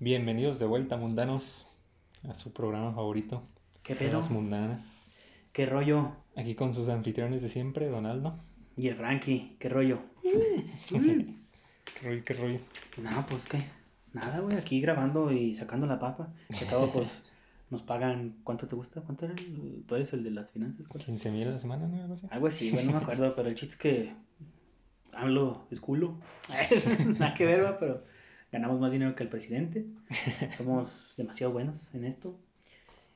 Bienvenidos de vuelta, mundanos, a su programa favorito. ¿Qué pedo? Las mundanas. ¿Qué rollo? Aquí con sus anfitriones de siempre, Donaldo. Y el Frankie, ¿qué rollo? ¿Qué rollo, qué rollo? No, pues qué. Nada, güey, aquí grabando y sacando la papa. Acabo, pues, nos pagan. ¿Cuánto te gusta? ¿Cuánto era? el- ¿Tú eres el de las finanzas? ¿Cuál? 15 mil a la semana, ¿no? Algo así. Algo así, güey, no me acuerdo, pero el chiste es que. Hablo, es culo. Nada que ver, pero ganamos más dinero que el presidente. Somos demasiado buenos en esto.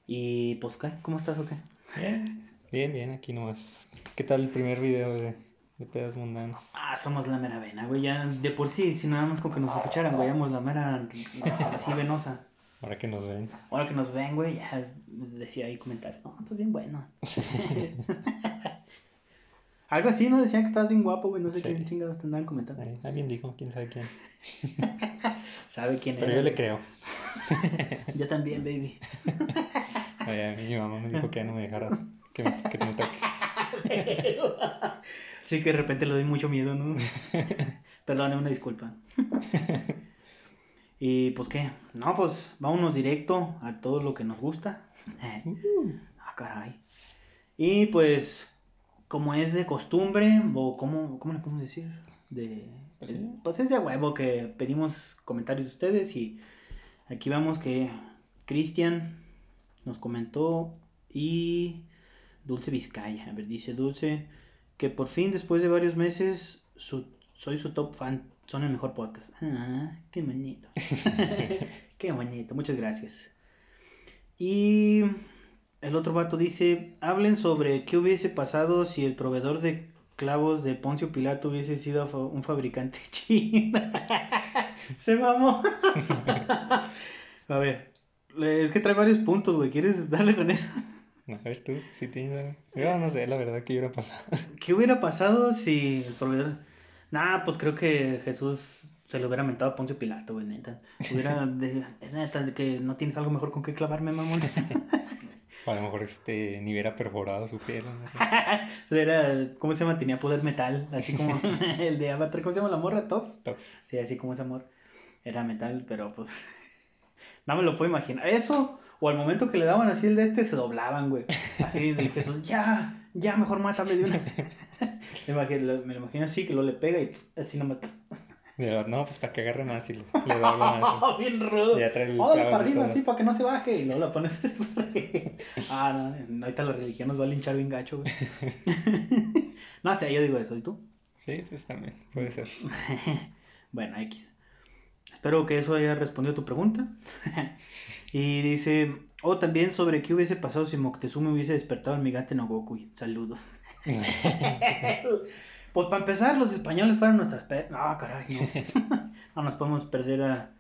Y pues, ¿qué? ¿Cómo estás o qué? Bien, bien, aquí nomás. ¿Qué tal el primer video de, de pedas mundanas? Ah, somos la mera vena, güey. Ya de por sí, si nada más con que nos escucharan, güey, la mera así venosa. Ahora que nos ven. Ahora que nos ven, güey, ya decía ahí comentarios. No, estás bien bueno. Algo así, ¿no? Decían que estabas bien guapo, güey. No sé Sí. quién chingados te andaban comentando. Ahí, alguien dijo, quién sabe quién. ¿Sabe quién Pero era, yo le creo. Yo también, baby. Ay, a mí mi mamá me dijo que ya no me dejara que me, que me toques. Sí, que de repente le doy mucho miedo, ¿no? Perdone, una disculpa. Y pues qué, no, pues vámonos directo a todo lo que nos gusta. Ah, caray. Y pues, como es de costumbre, o como, ¿cómo le podemos decir? De, Pues pues es de huevo que pedimos comentarios de ustedes y aquí vemos que Cristian nos comentó y Dulce Vizcaya, a ver, dice Dulce que por fin después de varios meses su- soy su top fan, son el mejor podcast. Ah, qué bonito. qué bonito, muchas gracias. Y el otro vato dice, hablen sobre qué hubiese pasado si el proveedor de clavos de Poncio Pilato hubiese sido un fabricante chino. Se mamó. A ver, es que trae varios puntos, güey. ¿Quieres darle con eso? A ver tú, si tienes algo. Yo no sé, la verdad, que hubiera pasado. ¿Qué hubiera pasado si el proveedor... Nah, pues creo que Jesús se lo hubiera mentado a Poncio Pilato, güey, neta. Hubiera... de- Es neta de que no tienes algo mejor con qué clavarme, mamón. O a lo mejor este, ni hubiera perforado su piel. no. Era... ¿Cómo se llama? Tenía poder metal, así como el de Avatar. ¿Cómo se llama la morra? Top. Top. Sí, así como ese amor. Era metal, pero pues... No me lo puedo imaginar. Eso, o al momento que le daban así el de este, se doblaban, güey. Así de Jesús, ya, ya, mejor mátame de una. me, imagino, me lo imagino así, que lo le pega y así no mata. No, pues para que agarre más y le, le da algo más. Bien rudo. Ya trae el para arriba, así, para que no se baje. Y luego la pones así para arriba. Ah, no, ahorita la religión nos va a linchar bien gacho, güey. no sé, yo digo eso, ¿y tú? Sí, pues también, puede ser. bueno, X. Espero que eso haya respondido a tu pregunta. y dice, o también sobre qué hubiese pasado si Moctezuma hubiese despertado al Migate no Goku. Saludos. pues para empezar, los españoles fueron nuestras... Pe... No, caray, no. no nos podemos perder a...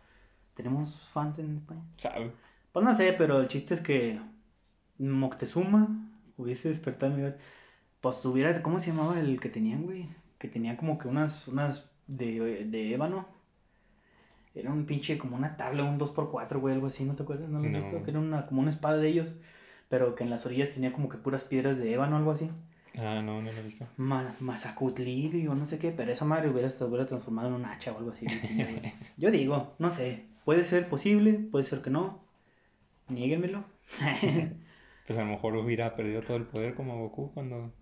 ¿Tenemos fans en España? ¿Sabe? Pues no sé, pero el chiste es que Moctezuma hubiese despertado al Migate. Pues tuviera... ¿Cómo se llamaba el que tenían, güey? Que tenía como que unas... unas de, de ébano. Era un pinche como una tabla, un 2x4, güey, algo así, ¿no te acuerdas? ¿No lo No. visto? Que era una, como una espada de ellos, pero que en las orillas tenía como que puras piedras de ébano, algo así. Ah, no, no lo he visto. Ma Mazacutlí o no sé qué, pero esa madre hubiera, transformado en un hacha o algo así. Yo digo, no sé, puede ser posible, puede ser que no. Niéguenmelo. Pues a lo mejor hubiera perdido todo el poder como Goku cuando...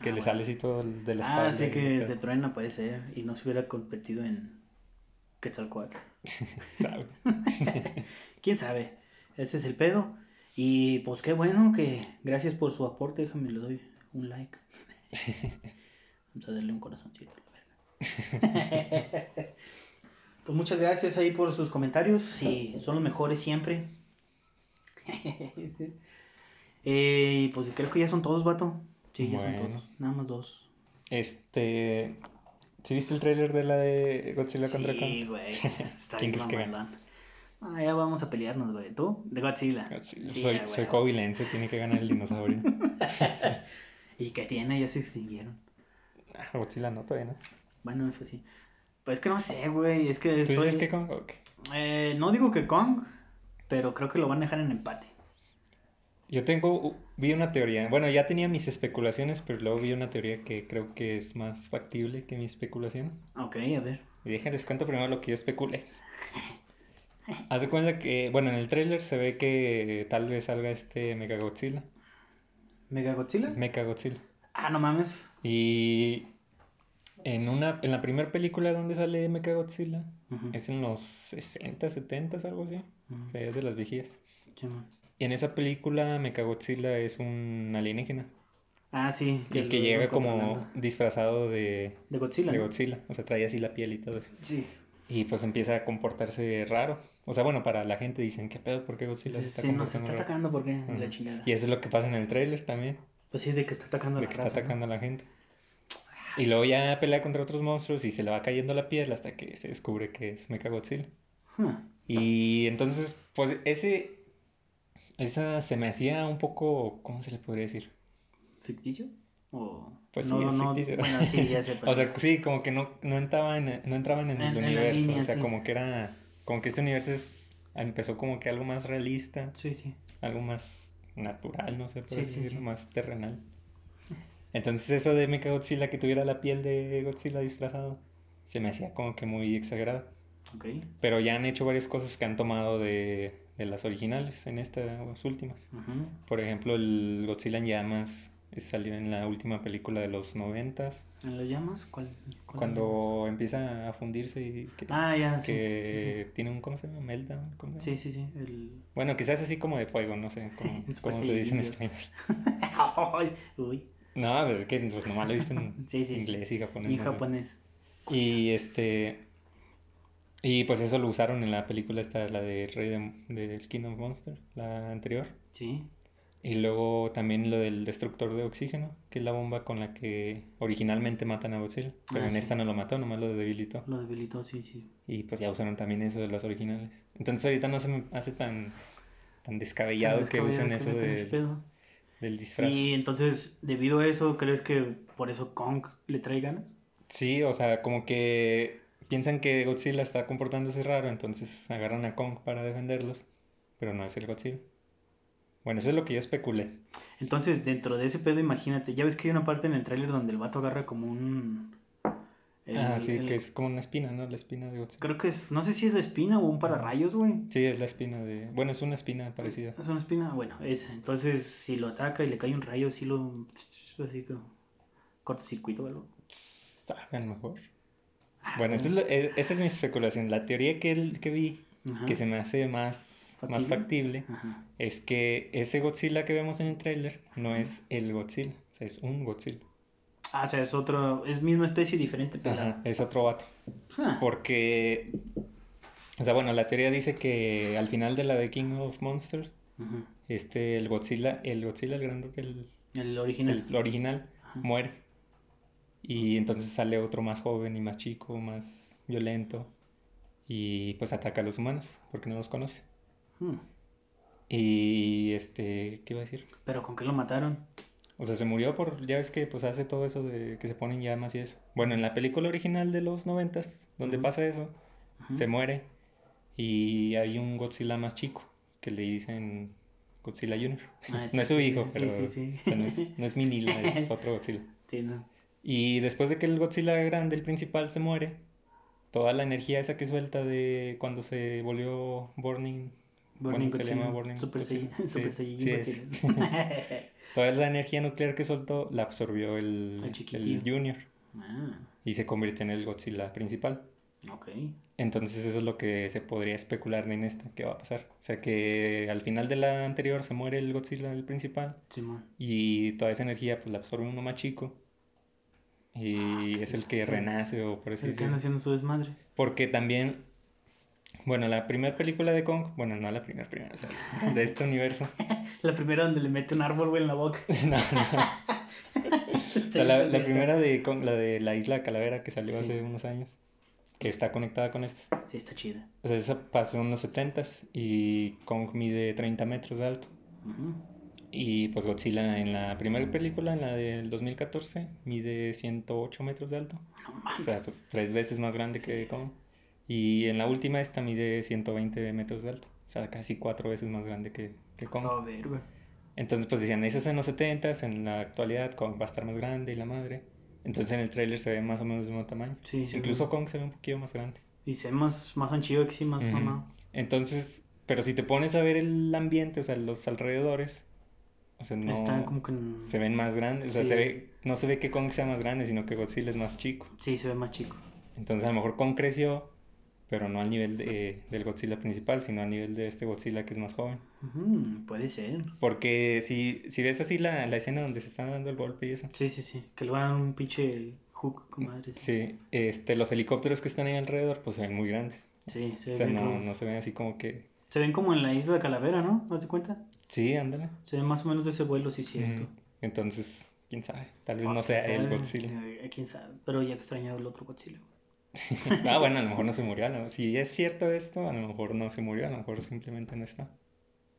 Que Ah, le bueno. sale así todo de la espalda. ah, sí que se truena, puede ser, y no se hubiera competido en Quetzalcoatl. ¿sabe? quién sabe, ese es el pedo. Y pues qué bueno que gracias por su aporte, déjame le doy un like. Vamos a darle un corazoncito a la verga. Pues muchas gracias ahí por sus comentarios, sí, son los mejores siempre. Eh, y pues creo que ya son todos, vato. Sí, ya son todos, nada más dos. Este... ¿Sí viste el tráiler de la de Godzilla contra Sí, Kong? güey. Está ¿Quién crees que gana? Ah, ya vamos a pelearnos, güey. ¿Tú? De Godzilla. Godzilla. Sí, soy, soy covilense, tiene que ganar el dinosaurio. ¿Y qué tiene? Ya se extinguieron. Ah, Godzilla no, todavía no. Bueno, eso sí. Pues es que no sé, güey. Es que ¿Tú estoy... dices que Kong? Eh, no digo que Kong, pero creo que lo van a dejar en empate. Yo tengo vi una teoría. Bueno, ya tenía mis especulaciones, pero luego vi una teoría que creo que es más factible que mi especulación. Ok, a ver. Y déjenles cuento primero lo que yo especule. Haz de cuenta que, bueno, en el tráiler se ve que tal vez salga este Mechagodzilla. ¿Mega Godzilla? Mechagodzilla. Ah, no mames. Y en una, en la primera película donde sale Mechagodzilla, Ujú. es en los 60, 70, algo así. Ujú. O sea, es de las viejías. Sí, man. Y en esa película Mechagodzilla es un alienígena. Ah, sí. Y lo que llega como disfrazado de, De Godzilla. de ¿no? Godzilla. O sea, trae así la piel y todo eso. Sí. Y pues empieza a comportarse raro. O sea, bueno, para la gente dicen, ¿qué pedo? ¿Por qué Godzilla se está Sí, nos está comportando raro? atacando porque Ujú. la chingada. Y eso es lo que pasa en el tráiler también, Pues sí, de que está atacando a de la que está ¿no? atacando a la gente. Y luego ya pelea contra otros monstruos y se le va cayendo la piel hasta que se descubre que es Mechagodzilla. Hmm. Y entonces, pues ese, esa se me hacía un poco, ¿cómo se le podría decir? ¿Ficticio? O... Pues sí, no, es no, ficticio. Bueno, sí, ya sé. O sea, sí, como que no, no entraban en, no entraban en En- el en universo. línea, o sea, sí. como que era, como que este universo es, empezó como que algo más realista, Sí, sí. algo más natural, no sé, por Sí, así sí, decirlo, sí. más terrenal. Entonces eso de Mechagodzilla que tuviera la piel de Godzilla disfrazado, se me hacía como que muy exagerado. Ok. Pero ya han hecho varias cosas que han tomado de, de las originales en estas últimas. Por ejemplo, el Godzilla en llamas eh, salió en la última película de los noventas, ¿En los llamas? ¿Cuál? cuál cuando empieza a fundirse y que, Ah, ya, sí. que tiene un, ¿cómo se llama? Meltdown. ¿cómo se Sí, llama? sí, sí. sí. El... Bueno, quizás así como de fuego, no sé cómo, sí, se dice en español. Uy. No, pues es que pues nomás lo he visto en Sí, sí, sí. inglés y japonés. Y no sé. japonés. Y este. Y pues eso lo usaron en la película esta, la de Rey de, del King of Monsters, la anterior. Sí. Y luego también lo del destructor de oxígeno, que es la bomba con la que originalmente matan a Godzilla. Pero Ah, en sí. esta no lo mató, nomás lo debilitó. Lo debilitó, sí, sí. Y pues ya usaron también eso de las originales. Entonces ahorita no se me hace tan, tan descabellado que usen eso de- del disfraz. Y entonces, debido a eso, ¿crees que por eso Kong le trae ganas? Sí, o sea, como que piensan que Godzilla está comportándose raro, entonces agarran a Kong para defenderlos, pero no es el Godzilla. Bueno, eso es lo que yo especulé. Entonces, dentro de ese pedo, imagínate, ya ves que hay una parte en el tráiler donde el vato agarra como un... el- ah, sí, el- que es como una espina, ¿no? La espina de Godzilla. Creo que es, no sé si es la espina o un pararrayos, güey. Sí, es la espina de... Bueno, es una espina parecida. Es una espina, bueno, esa. Entonces, si lo ataca y le cae un rayo, sí lo... Así que... Cortocircuito o algo. Lo mejor. Bueno, esa es, lo- e- esa es mi especulación. La teoría que, el- que vi, Ajá. que se me hace más, más ¿Factible? factible, Ajá. es que ese Godzilla que vemos en el tráiler no es el Godzilla, o sea, es un Godzilla. Ah, o sea, es otro... Es misma especie, diferente. Ajá, es otro vato. Ah, Porque, o sea, bueno, la teoría dice que al final de la de King of Monsters, este, el Godzilla, el Godzilla, el grandote, el, El original. el original, muere. Y entonces sale otro más joven y más chico, más violento. Y pues ataca a los humanos, porque no los conoce. Hmm. Y este, ¿qué iba a decir? Pero ¿con qué lo mataron? O sea, se murió por, ya ves que pues hace todo eso de que se ponen llamas y eso. Bueno, en la película original de los noventas, donde pasa eso, se muere y hay un Godzilla más chico que le dicen Godzilla Junior. Ah, sí, No es su hijo, sí, pero sí, sí. o sea, no es, no es Minila, es otro Godzilla. Sí, no. Y después de que el Godzilla grande, el principal, se muere, toda la energía esa que suelta de cuando se volvió Burning, Burning bueno, se llama Burning Super Godzilla. Saiyan- Super Sí, Saiyajin sí es. Godzilla. Toda la energía nuclear que soltó la absorbió el, El. Junior ah, y se convirtió en el Godzilla principal. Entonces eso es lo que se podría especular en esta que va a pasar. O sea que al final de la anterior se muere el Godzilla el principal y toda esa energía pues la absorbe uno más chico y es el que renace o por así decirlo. haciendo su desmadre. Porque también, bueno, la primera película de Kong, bueno, no la primera, primera, o sea, de este universo. La primera donde le mete un árbol, güey, en la boca. No, no. O sea, la, la primera de Kong, la de la isla Calavera que salió Sí. hace unos años, que está conectada con esta. Sí, está chida. O sea, esa pasó en los 70s y Kong mide 30 metros de alto. Ujú. Y pues Godzilla en la primera película, en la del 2014, mide 108 metros de alto. O sea, pues tres veces más grande que Kong. Y en la última esta mide 120 metros de alto. O sea, casi cuatro veces más grande que, que Kong. Güey. Entonces, pues decían, ese es en los 70 en la actualidad Kong va a estar más grande y la madre. Entonces en el tráiler se ve más o menos del mismo tamaño. Sí, sí, Incluso Kong se ve un poquito más grande. Y se ve más, más anchillo que sí, más mamado. Entonces, pero si te pones a ver el ambiente, o sea, los alrededores, o sea, no Están como que... se ven más grandes, o sea, se ve, no se ve que Kong sea más grande, sino que Godzilla es más chico. Sí, se ve más chico. Entonces a lo mejor Kong creció, pero no al nivel de- del Godzilla principal, sino al nivel de este Godzilla que es más joven. Ujú, puede ser. Porque si, si ves así la, la escena donde se están dando el golpe y eso, Sí, sí, sí. Que le van a dar un pinche hook, comadre. Sí, sí, este, los helicópteros que están ahí alrededor, pues se ven muy grandes. sí se, O sea, ven no, no se ven así como que... se ven como en la isla de Calavera, ¿no? ¿No te cuenta? Sí, ándale. Se más o menos de ese vuelo, sí, cierto. Entonces, quién sabe, tal vez no sea el sabe, Godzilla. eh, quién sabe. Pero ya extrañado el otro Godzilla. Ah, bueno, a lo mejor no se murió. Si es cierto esto, a lo mejor no se murió, a lo mejor simplemente no está.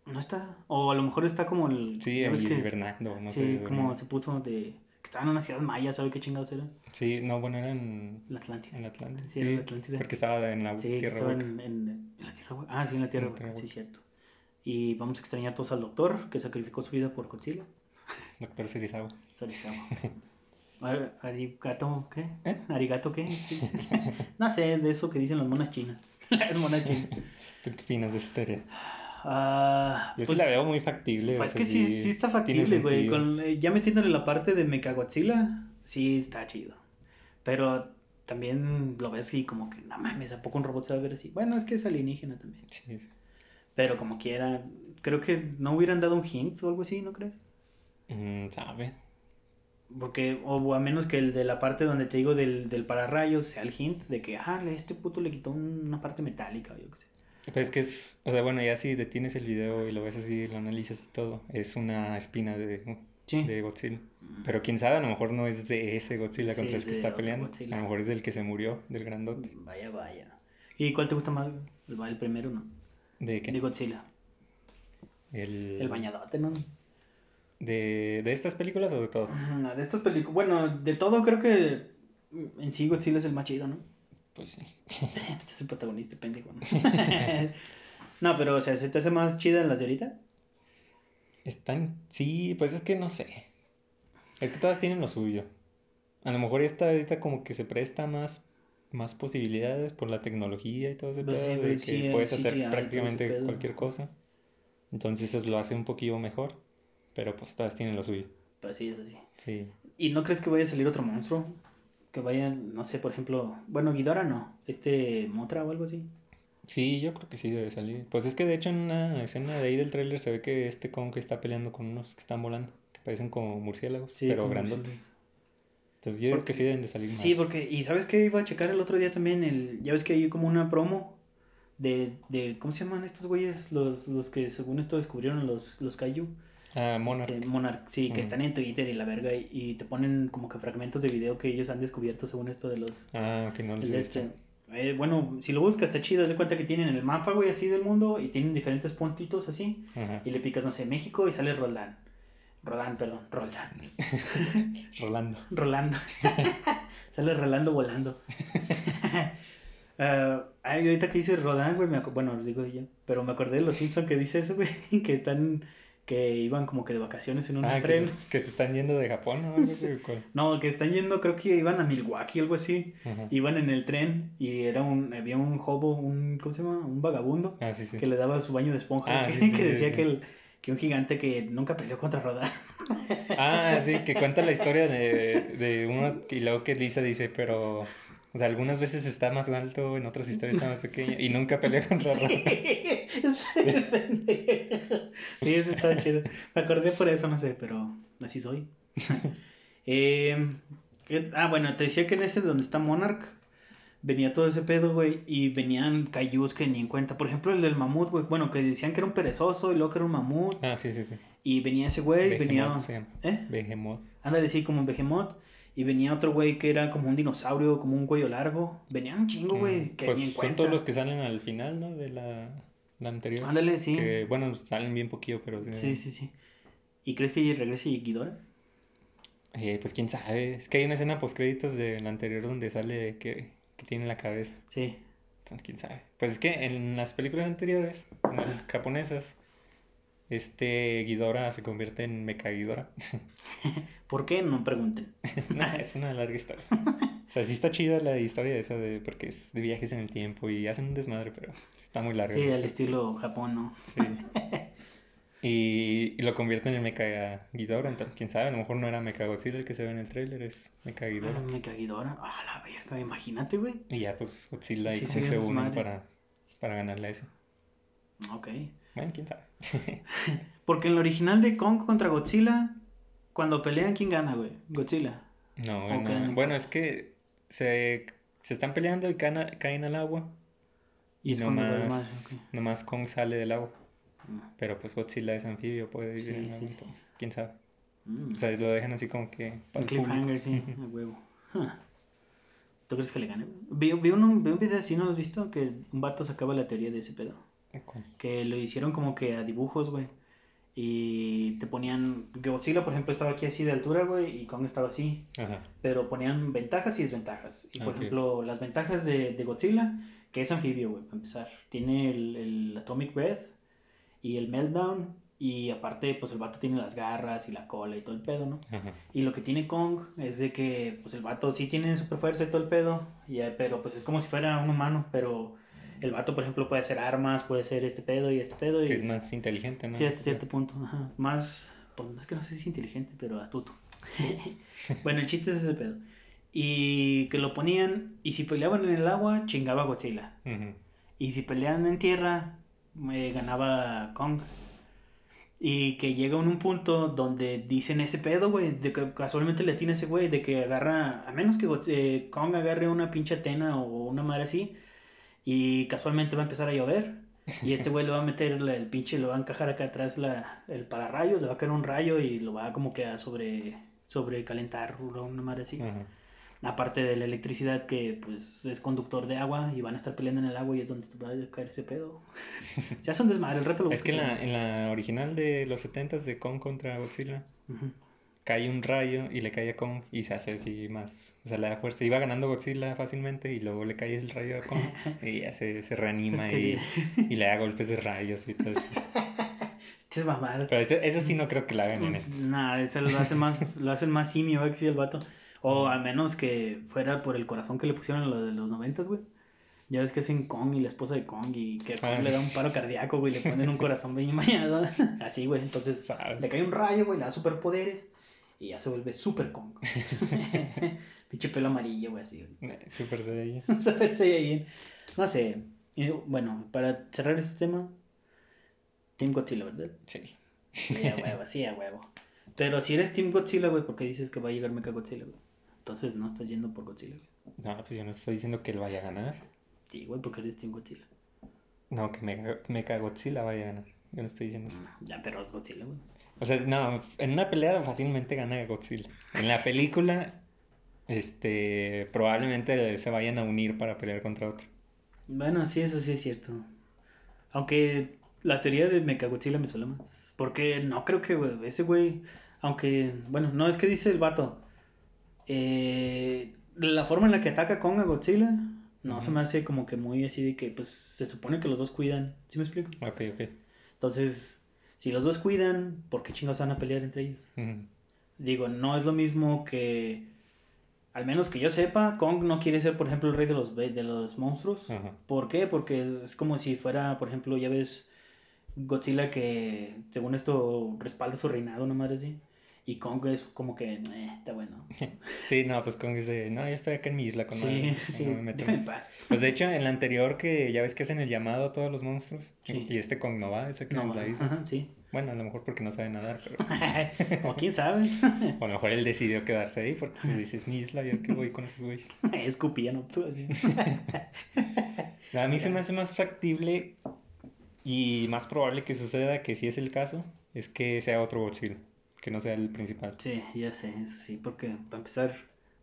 No está. O a lo mejor está como el. Sí, ¿ya ves ahí que- no sí, sé. como se puso de. Que estaba en una ciudad maya, ¿sabe qué chingados era? Sí, no, bueno, era en, La Atlántida. en Atlanta. Sí, en Atlántida. porque estaba en la Sí, tierra estaba en, en, en la tierra. Ah, sí, en la tierra En la tierra sí, cierto. Y vamos a extrañar todos al doctor que sacrificó su vida por Godzilla. Doctor Serizawa. Ar- Arigato, ¿qué? ¿Eh? ¿Arigato qué? Sí. no sé, de eso que dicen las monas chinas. Las monas chinas. ¿Tú qué opinas de esta teoría? Ah, Yo sí pues, la veo muy factible. pues es que sí, sí está factible, güey. Con, eh, ya metiéndole la parte de Mechagodzilla, sí está chido. Pero también lo ves y como que, no mames, ¿a poco un robot se va a ver así? Bueno, es que es alienígena también. Sí, sí. Pero como quiera, creo que no hubieran dado un hint o algo así, ¿no crees? Mm, ¿Sabe? Porque, o a menos que el de la parte donde te digo del, del pararrayos sea el hint de que, ah, este puto le quitó un- una parte metálica, o yo qué sé. Pero es que es, o sea, bueno, ya si detienes el video y lo ves así, lo analizas y todo, es una espina de, Sí. de Godzilla. Pero quién sabe, a lo mejor no es de ese Godzilla contra el que está peleando. Godzilla. A lo mejor es del que se murió, del grandote. Vaya, vaya. ¿Y cuál te gusta más? El, el primero, ¿no? ¿De qué? De Godzilla. El, El bañadote, ¿no? De, ¿De estas películas o de todo? No, de estas películas. Bueno, de todo creo que en sí Godzilla es el más chido, ¿no? Pues sí. Este es el protagonista, pendejo, ¿no? no, pero, o sea, ¿se te hace más chida las de ahorita? Están, sí, pues es que no sé. Es que todas tienen lo suyo. A lo mejor esta ahorita como que se presta más, más posibilidades por la tecnología y todo ese Pues sí, pedo de pues que sí, puedes hacer prácticamente cualquier cosa. Entonces eso lo hace un poquillo mejor. Pero pues todas tienen lo suyo. Pues sí, es así. Sí. ¿Y no crees que vaya a salir otro monstruo? Que vaya, no sé, por ejemplo, bueno, Ghidorah no, este Motra o algo así. Sí, yo creo que sí debe salir. Pues es que de hecho en una escena de ahí del tráiler se ve que este Kong está peleando con unos que están volando, que parecen como murciélagos, Sí, pero como grandotes. Entonces yo creo Porque- que sí deben de salir más. Sí, porque, y sabes que iba a checar el otro día también, el, ya ves que hay como una promo de, de ¿cómo se llaman estos güeyes? Los, los que según esto descubrieron los, los Kaiju. Ah, Monarch. Este, Monarch, sí, que están en Twitter y la verga, y, y te ponen como que fragmentos de video que ellos han descubierto según esto de los... Ah, que no los este. Eh, bueno, si lo buscas está chido, haz de cuenta que tienen el mapa, güey, así del mundo, y tienen diferentes puntitos así, Ajá. y le picas, no sé, México y sale Roldán. Rodán, perdón, Roldán. Rolando. Rolando. Sale Rolando volando. Ah, ay, ahorita que dice Rodán, güey, me bueno, lo digo yo, pero me acordé de los Simpsons que dice eso, güey, que están, que iban como que de vacaciones en un Ah, que tren. se, que se están yendo de Japón, ¿no? No, que están yendo, creo que iban a Milwaukee, algo así. Iban en el tren y era un, había un hobo, un, ¿cómo se llama? Un vagabundo Ah, sí, sí. que le daba su baño de esponja, Ah, que, sí, que decía que, el, que un gigante que nunca peleó contra Rodán. Ah, sí, que cuenta la historia de, de uno y luego que Lisa dice, pero, o sea, algunas veces está más alto, en otras historias está más pequeño y nunca pelea contra Ra- sí, eso está chido. Me acordé por eso, no sé, pero así soy. Eh, ¿qué- ah, bueno, te decía que en ese donde está Monarch venía todo ese pedo, güey, y venían cayús que ni en cuenta. Por ejemplo, el del mamut, güey, bueno, que decían que era un perezoso y luego que era un mamut. Ah, sí, sí, sí. Y venía ese güey, venía. Se. ¿Eh? Behemoth. Ándale, sí, como un behemoth. Y venía otro güey que era como un dinosaurio, como un cuello largo. Venía un chingo, güey, Mm, que Pues ni en son cuenta. todos los que salen al final, ¿no? De la, la anterior. Ándale, sí. Que, bueno, salen bien poquillo, pero sí. Sí, sí, sí. ¿Y crees que regrese Ghidorah? Eh, pues quién sabe. Es que hay una escena post créditos de la anterior donde sale que, que tiene la cabeza. Sí. Entonces, quién sabe. Pues es que en las películas anteriores, en las japonesas, este Ghidorah se convierte en Mecha Ghidorah. ¿Por qué? No pregunten. Nah, es una larga historia. O sea, sí está chida la historia esa de porque es de viajes en el tiempo y hacen un desmadre, pero está muy larga. Sí, al estilo Japón, ¿no? Sí. Y, y lo convierten en Mecha Ghidorah, entonces quién sabe, a lo mejor no era Mecha Godzilla el que se ve en el tráiler, es Mecha Ah, Ghidorah. me caguidora. Ah, la verga, imagínate, güey. Y ya pues Godzilla y Sí, se un unen para, para ganarle a ese. Ok. Bueno, quién sabe. Porque en el original de Kong contra Godzilla, cuando pelean, ¿quién gana, güey? Godzilla. No, Ok. bueno, bueno, es que se, se están peleando y caen, caen al agua y vuelve nomás, más, nomás Kong sale del agua. Pero pues Godzilla es anfibio, puede vivir Sí, en el sí, agua, sí. entonces quién sabe. Mm. O sea, lo dejan así como que para Un el cliffhanger, sí, a huevo. Huh. ¿Tú crees que le gane? Vi, vi, un, vi un video así, ¿no lo has visto? Que un vato sacaba la teoría de ese pedo. Que lo hicieron como que a dibujos, güey. Y te ponían. Godzilla, por ejemplo, estaba aquí así de altura, güey. Y Kong estaba así. Ajá. Pero ponían ventajas y desventajas. Y por ejemplo, las ventajas de, de Godzilla, que es anfibio, güey, para empezar. Tiene el, el Atomic Breath y el Meltdown. Y aparte, pues el vato tiene las garras y la cola y todo el pedo, ¿no? Ajá. Y lo que tiene Kong es de que, pues el vato sí tiene super fuerza y todo el pedo, y, eh, pero pues es como si fuera un humano, pero el vato, por ejemplo, puede hacer armas, puede hacer este pedo y este pedo, y Que es más inteligente, ¿no? sí, hasta cierto punto, ajá, más, pues es que no sé si inteligente, pero astuto. bueno, el chiste es ese pedo. Y que lo ponían, y si peleaban en el agua, chingaba a Godzilla. Y si peleaban en tierra, eh, ganaba Kong. Y que llega en un punto donde dicen ese pedo, güey, de que casualmente le tiene ese güey, de que agarra, a menos que eh, Kong agarre una pinche Atena o una madre así, y casualmente va a empezar a llover, y este güey le va a meter la- el pinche, le va a encajar acá atrás la, el pararrayos, le va a caer un rayo y lo va como que a sobre, sobrecalentar o una madre así. Ajá. Aparte de la electricidad que pues es conductor de agua y van a estar peleando en el agua y es donde te va a caer ese pedo. ya son desmadre, el reto lo Es que en la, en la original de los 70s de Kong contra Godzilla, cae un rayo y le cae a Kong y se hace así más, o sea, le da fuerza. Iba ganando Godzilla fácilmente y luego le cae el rayo a Kong y ya se, se reanima Es que- y, y le da golpes de rayos y todo eso. Mamadas. Pero eso, eso sí no creo que la hagan en este. Nah, eso lo hace más, lo hacen más simio, ¿eh? sí, el vato. O al menos que fuera por el corazón que le pusieron a lo de los noventas, güey. Ya ves que hacen Kong y la esposa de Kong y que Kong Ah, le da un paro cardíaco, güey, le ponen un corazón bien mañado. Así, güey. Entonces le cae un rayo, güey, le da superpoderes y ya se vuelve Super Kong. Pinche pelo amarillo, güey, así. güey. Eh, Super Saiyan. Super Saiyajin. No sé. Y, bueno, para cerrar este tema, Team Godzilla, ¿verdad? Sí. Sí, a huevo, sí, a huevo. Pero si eres Team Godzilla, güey, ¿por qué dices que va a llegar Mecha Godzilla, güey? Entonces no estás yendo por Godzilla, güey. No, pues yo no estoy diciendo que él vaya a ganar. Sí, güey, porque eres Team Godzilla. No, que Mecha, Mecha Godzilla vaya a ganar. Yo no estoy diciendo eso. Ya, pero es Godzilla, güey. O sea, no, en una pelea fácilmente gana Godzilla. En la película, este, probablemente se vayan a unir para pelear contra otro. Bueno, sí, eso sí es cierto. Aunque la teoría de Mecha Godzilla me suena más. Porque no creo que, ese güey, aunque, bueno, no es que dice el vato. Eh, la forma en la que ataca Kong a Godzilla, no se me hace como que muy así de que, pues, se supone que los dos cuidan. ¿Sí me explico? Ok, ok. Entonces, si los dos cuidan, ¿por qué chingados van a pelear entre ellos? Digo, no es lo mismo que, al menos que yo sepa, Kong no quiere ser, por ejemplo, el rey de los, de los monstruos. ¿Por qué? Porque es, es como si fuera, por ejemplo, ya ves Godzilla que, según esto, respalda su reinado, una madre así. Y Kong es como que, eh, está bueno. Sí, no, pues Kong es de, no, yo estoy acá en mi isla con Sí, madre, sí, no me meto en déjame en esto". paz. Pues de hecho, en la anterior que ya ves que hacen el llamado a todos los monstruos Sí. y este Kong no va, ese queda No, en la isla. ajá, sí. Bueno, a lo mejor porque no sabe nadar, pero o quién sabe. o a lo mejor él decidió quedarse ahí porque pues, dices mi isla, yo que voy con esos güeyes. Escupía, ¿no? Así. A mí se me hace más factible y más probable que suceda que si es el caso, es que sea otro Godzilla, que no sea el principal. Sí, ya sé, eso sí, porque para empezar,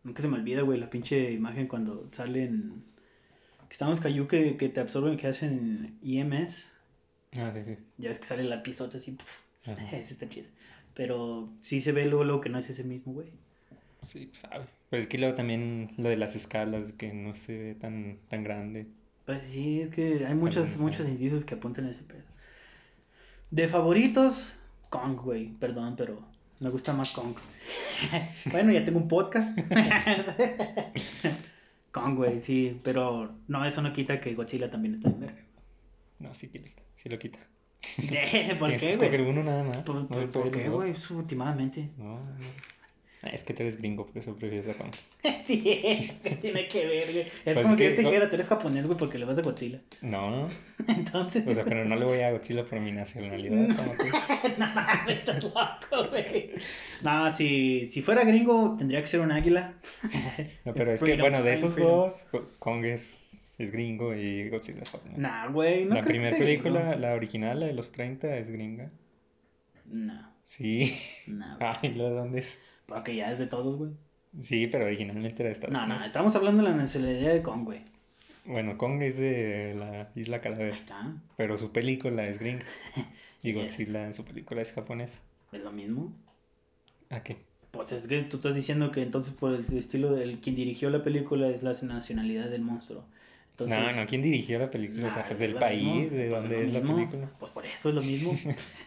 nunca se me olvida, güey, la pinche imagen cuando salen, que los Kaiju que, que te absorben, que hacen EMS, Ah, sí, sí. ya ves que sale la pistota así, ese está chido. Pero sí se ve luego, luego que no es ese mismo, güey. Sí, pues sabe. Pues es que luego también lo de las escalas, que no se ve tan, tan grande. Pues sí, es que hay muchos, muchos indicios que apuntan a ese pedo. De favoritos, Kong, güey. Perdón, pero me gusta más Kong. bueno, ya tengo un podcast. Kong, güey, sí. Pero no, eso no quita que Godzilla también está en verga. No, sí. Sí lo quita. ¿Por Tienes qué, güey? uno nada más. ¿Por, por- qué, güey? Últimamente. No, no. Ah, Es que tú eres gringo, por eso prefieres Kong. Sí, ¿qué tiene que ver, güey? Es Pues como es si que- yo te dijera, tú eres japonés, güey, porque le vas a Godzilla. No, Entonces. o sea, pero no le voy a Godzilla por mi nacionalidad. no mames, estás loco, güey. No, si, si fuera gringo, tendría que ser un águila. No, pero es que, bueno, de esos dos, Kong es, es gringo y Godzilla es japonés. Nah, güey, no la creo que primera sea película, gringo. la original, la de los 30, es gringa. No, Sí. no. güey. Ay, ¿lo de dónde es? Porque ya es de todos, güey. Sí, pero originalmente era de Estados No, no, Unidos. estamos hablando de la nacionalidad de Kong, güey. Bueno, Kong es de la Isla Ahí Calavera, está. pero su película es gringa. Y. Godzilla en su película es japonesa. Es lo mismo. ¿A qué? Pues es que tú estás diciendo que entonces por el estilo del quien dirigió la película es la nacionalidad del monstruo. Entonces, No, no, ¿quién dirigió la película? o sea, nah, pues es del país, mismo, de pues dónde lo es la película. Pues por eso es lo mismo.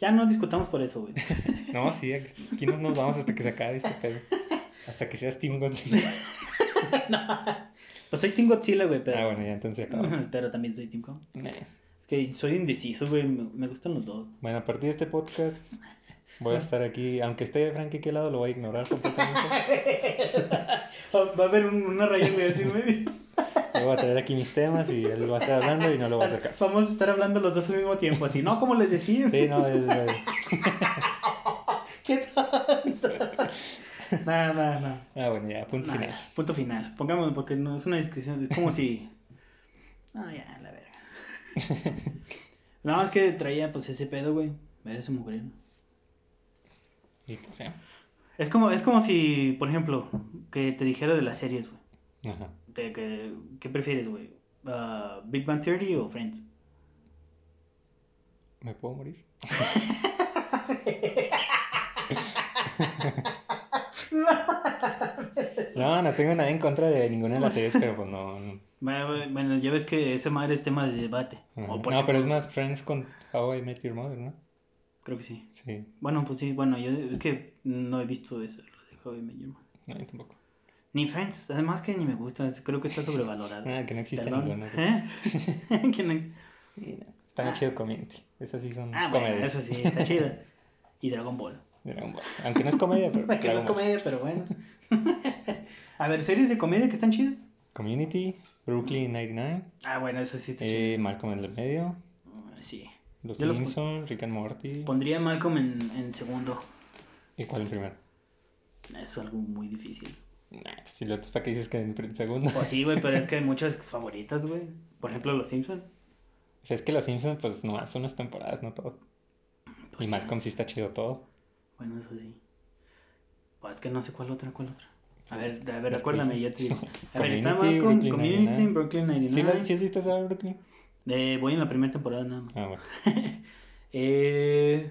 ya no discutamos por eso, güey. No, sí, aquí, no nos vamos hasta que se acabe este pedo. Hasta que seas Team Godzilla. Pues soy Team Godzilla, güey, pero... Ah, bueno, ya entonces acaba. pero también soy Team Kong. Nah. Es que soy indeciso, güey. Me, me gustan los dos. Bueno, a partir de este podcast voy a estar aquí, aunque esté Frankie aquí al lado, lo voy a ignorar completamente. Va a haber un- una raya, güey, así, güey. Yo voy a traer aquí mis temas y él va a estar hablando y no lo va a hacer caso. Vamos a estar hablando los dos al mismo tiempo, así, ¿no? Como les decía. Sí, no, es, ¿Qué tonto? No, no, no. Ah, bueno, ya, punto Nah, final. Punto final. Pongamos, porque no es una discusión, es como si. No, ya, la verga. No, es que traía pues ese pedo, güey. Ver ese mujer. Y pues ya. Es como, es como si, por ejemplo, que te dijera de las series, güey. Ajá. De que, ¿Qué prefieres, güey? Ah, ¿Big Bang Theory o Friends? ¿Me puedo morir? No, no tengo nada en contra de ninguna de las series, pero pues no. no. Bueno, bueno, ya ves que ese madre es tema de debate. Ajá. No, pero es más Friends con How I Met Your Mother, ¿no? Creo que sí. Sí, Bueno, pues sí, bueno, yo es que no he visto eso, lo de How I Met Your Mother. no, yo tampoco. Ni Friends, además que ni me gusta, creo que está sobrevalorado. Ah, que no existe ninguna. ¿Eh? Que no ex-. Está muy chido Community. Esas sí son Ah, bueno, comedias. eso sí, está chido. Y Dragon Ball. Dragon Ball. Aunque no es comedia, pero. que no es comedia, pero bueno. A ver, series de comedia que están chidas. Community, Brooklyn 99, Ah, bueno, eso sí está eh, chido. Malcolm en el medio, Ah, Sí. Los Yo lo Simpsons, Rick and Morty. Pondría Malcolm en, en segundo. ¿Y cuál en primero? Es algo muy difícil. Nah, pues si lo es para que dices que en segundo. Pues sí, güey, pero es que hay muchas favoritas, güey. Por ejemplo, Los Simpsons. Es que Los Simpsons, pues nomás son unas temporadas, no todo. Pues y sí. Malcolm sí está chido todo. Bueno, eso sí. Pues es que no sé cuál otra, cuál otra. A ver, a ver, acuérdame, ya te digo. A ver, está Community, Malcolm, Brooklyn Community, 99. Brooklyn ¿Sí, 99. la, ¿Sí has visto esa Brooklyn? Eh, voy en la primera temporada nada más. Ah, bueno. eh,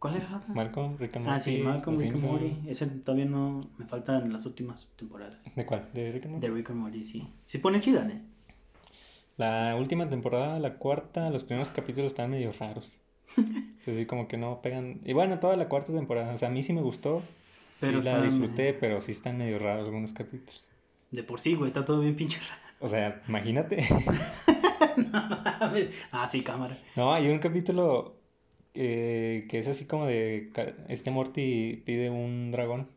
¿Cuál era? Malcolm, Rick and ah, Morty. sí, Malcolm, Rick and. Morty. Ese todavía no me faltan las últimas temporadas. ¿De cuál? ¿De Rick and Morty? De Rick and Morty, sí. Se pone chida, ¿eh? La última temporada, la cuarta, los primeros capítulos están medio raros. Es así como que no pegan. Y bueno, toda la cuarta temporada. O sea, a mí sí me gustó. Pero sí la disfruté, pero sí están medio raros algunos capítulos. De por sí, güey, está todo bien pinche raro. O sea, imagínate. No mames. ah, sí, cámara. No, hay un capítulo eh, que es así como de... Este Morty pide un dragón.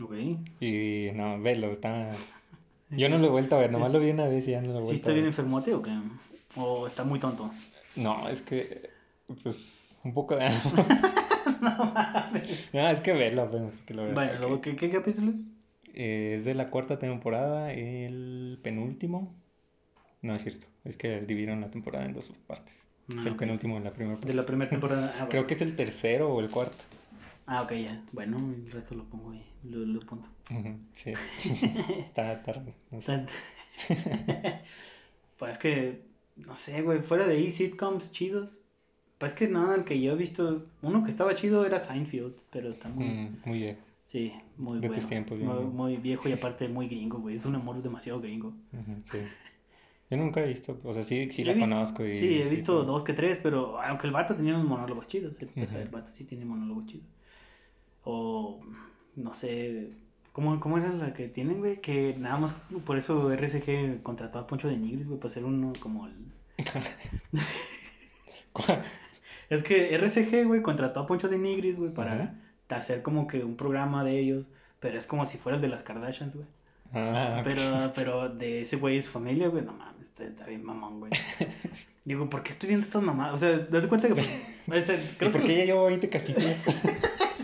Ok. Y no, velo, está... Yo no lo he vuelto a ver, nomás lo vi una vez y ya no lo he ¿Sí vuelto está a bien ver. enfermote o qué? ¿O está muy tonto? No, es que... Pues un poco de... No, es que velo, bueno, que lo veas Bueno, luego, ¿qué, ¿qué capítulo es? Eh, es de la cuarta temporada, el penúltimo. No es cierto, es que dividieron la temporada en dos partes. Es Ah, el penúltimo de la primera. De la primera temporada. Ah, bueno. Creo que es el tercero o el cuarto. Ah, ok, ya. Bueno, el resto lo pongo ahí. Lo, lo. Ujú, Sí. está, no sé. Tan- pues es que, no sé, güey, fuera de ahí, sitcoms chidos. Pues es que no, el que yo he visto, uno que estaba chido era Seinfeld, pero está muy, Mm, muy bien. sí, muy de bueno. tus tiempos, muy, muy viejo y aparte muy gringo, güey. Es un amor demasiado gringo. Sí. Yo nunca he visto, o sea, sí, sí la visto- conozco y... Sí, he visto dos que tres, pero aunque el vato tenía unos monólogos chidos. El, o sea, Ujú. el vato sí tiene monólogos chidos. O, no sé, ¿cómo, cómo era la que tienen, güey? Que nada más por eso RCG contrató a Poncho de Nigris, güey, para hacer uno como el... Es que RCG, güey, contrató a Poncho de Nigris, güey, para hacer como que un programa de ellos, pero es como si fuera el de las Kardashians, güey. Ah, Pero, pero de ese güey y su familia, güey, no mames, está, está bien mamón, güey. Digo, ¿por qué estoy viendo estas mamadas? O sea, ¿das cuenta que... pues, es el- ¿Y creo por que- qué ya llevo 20 capítulos?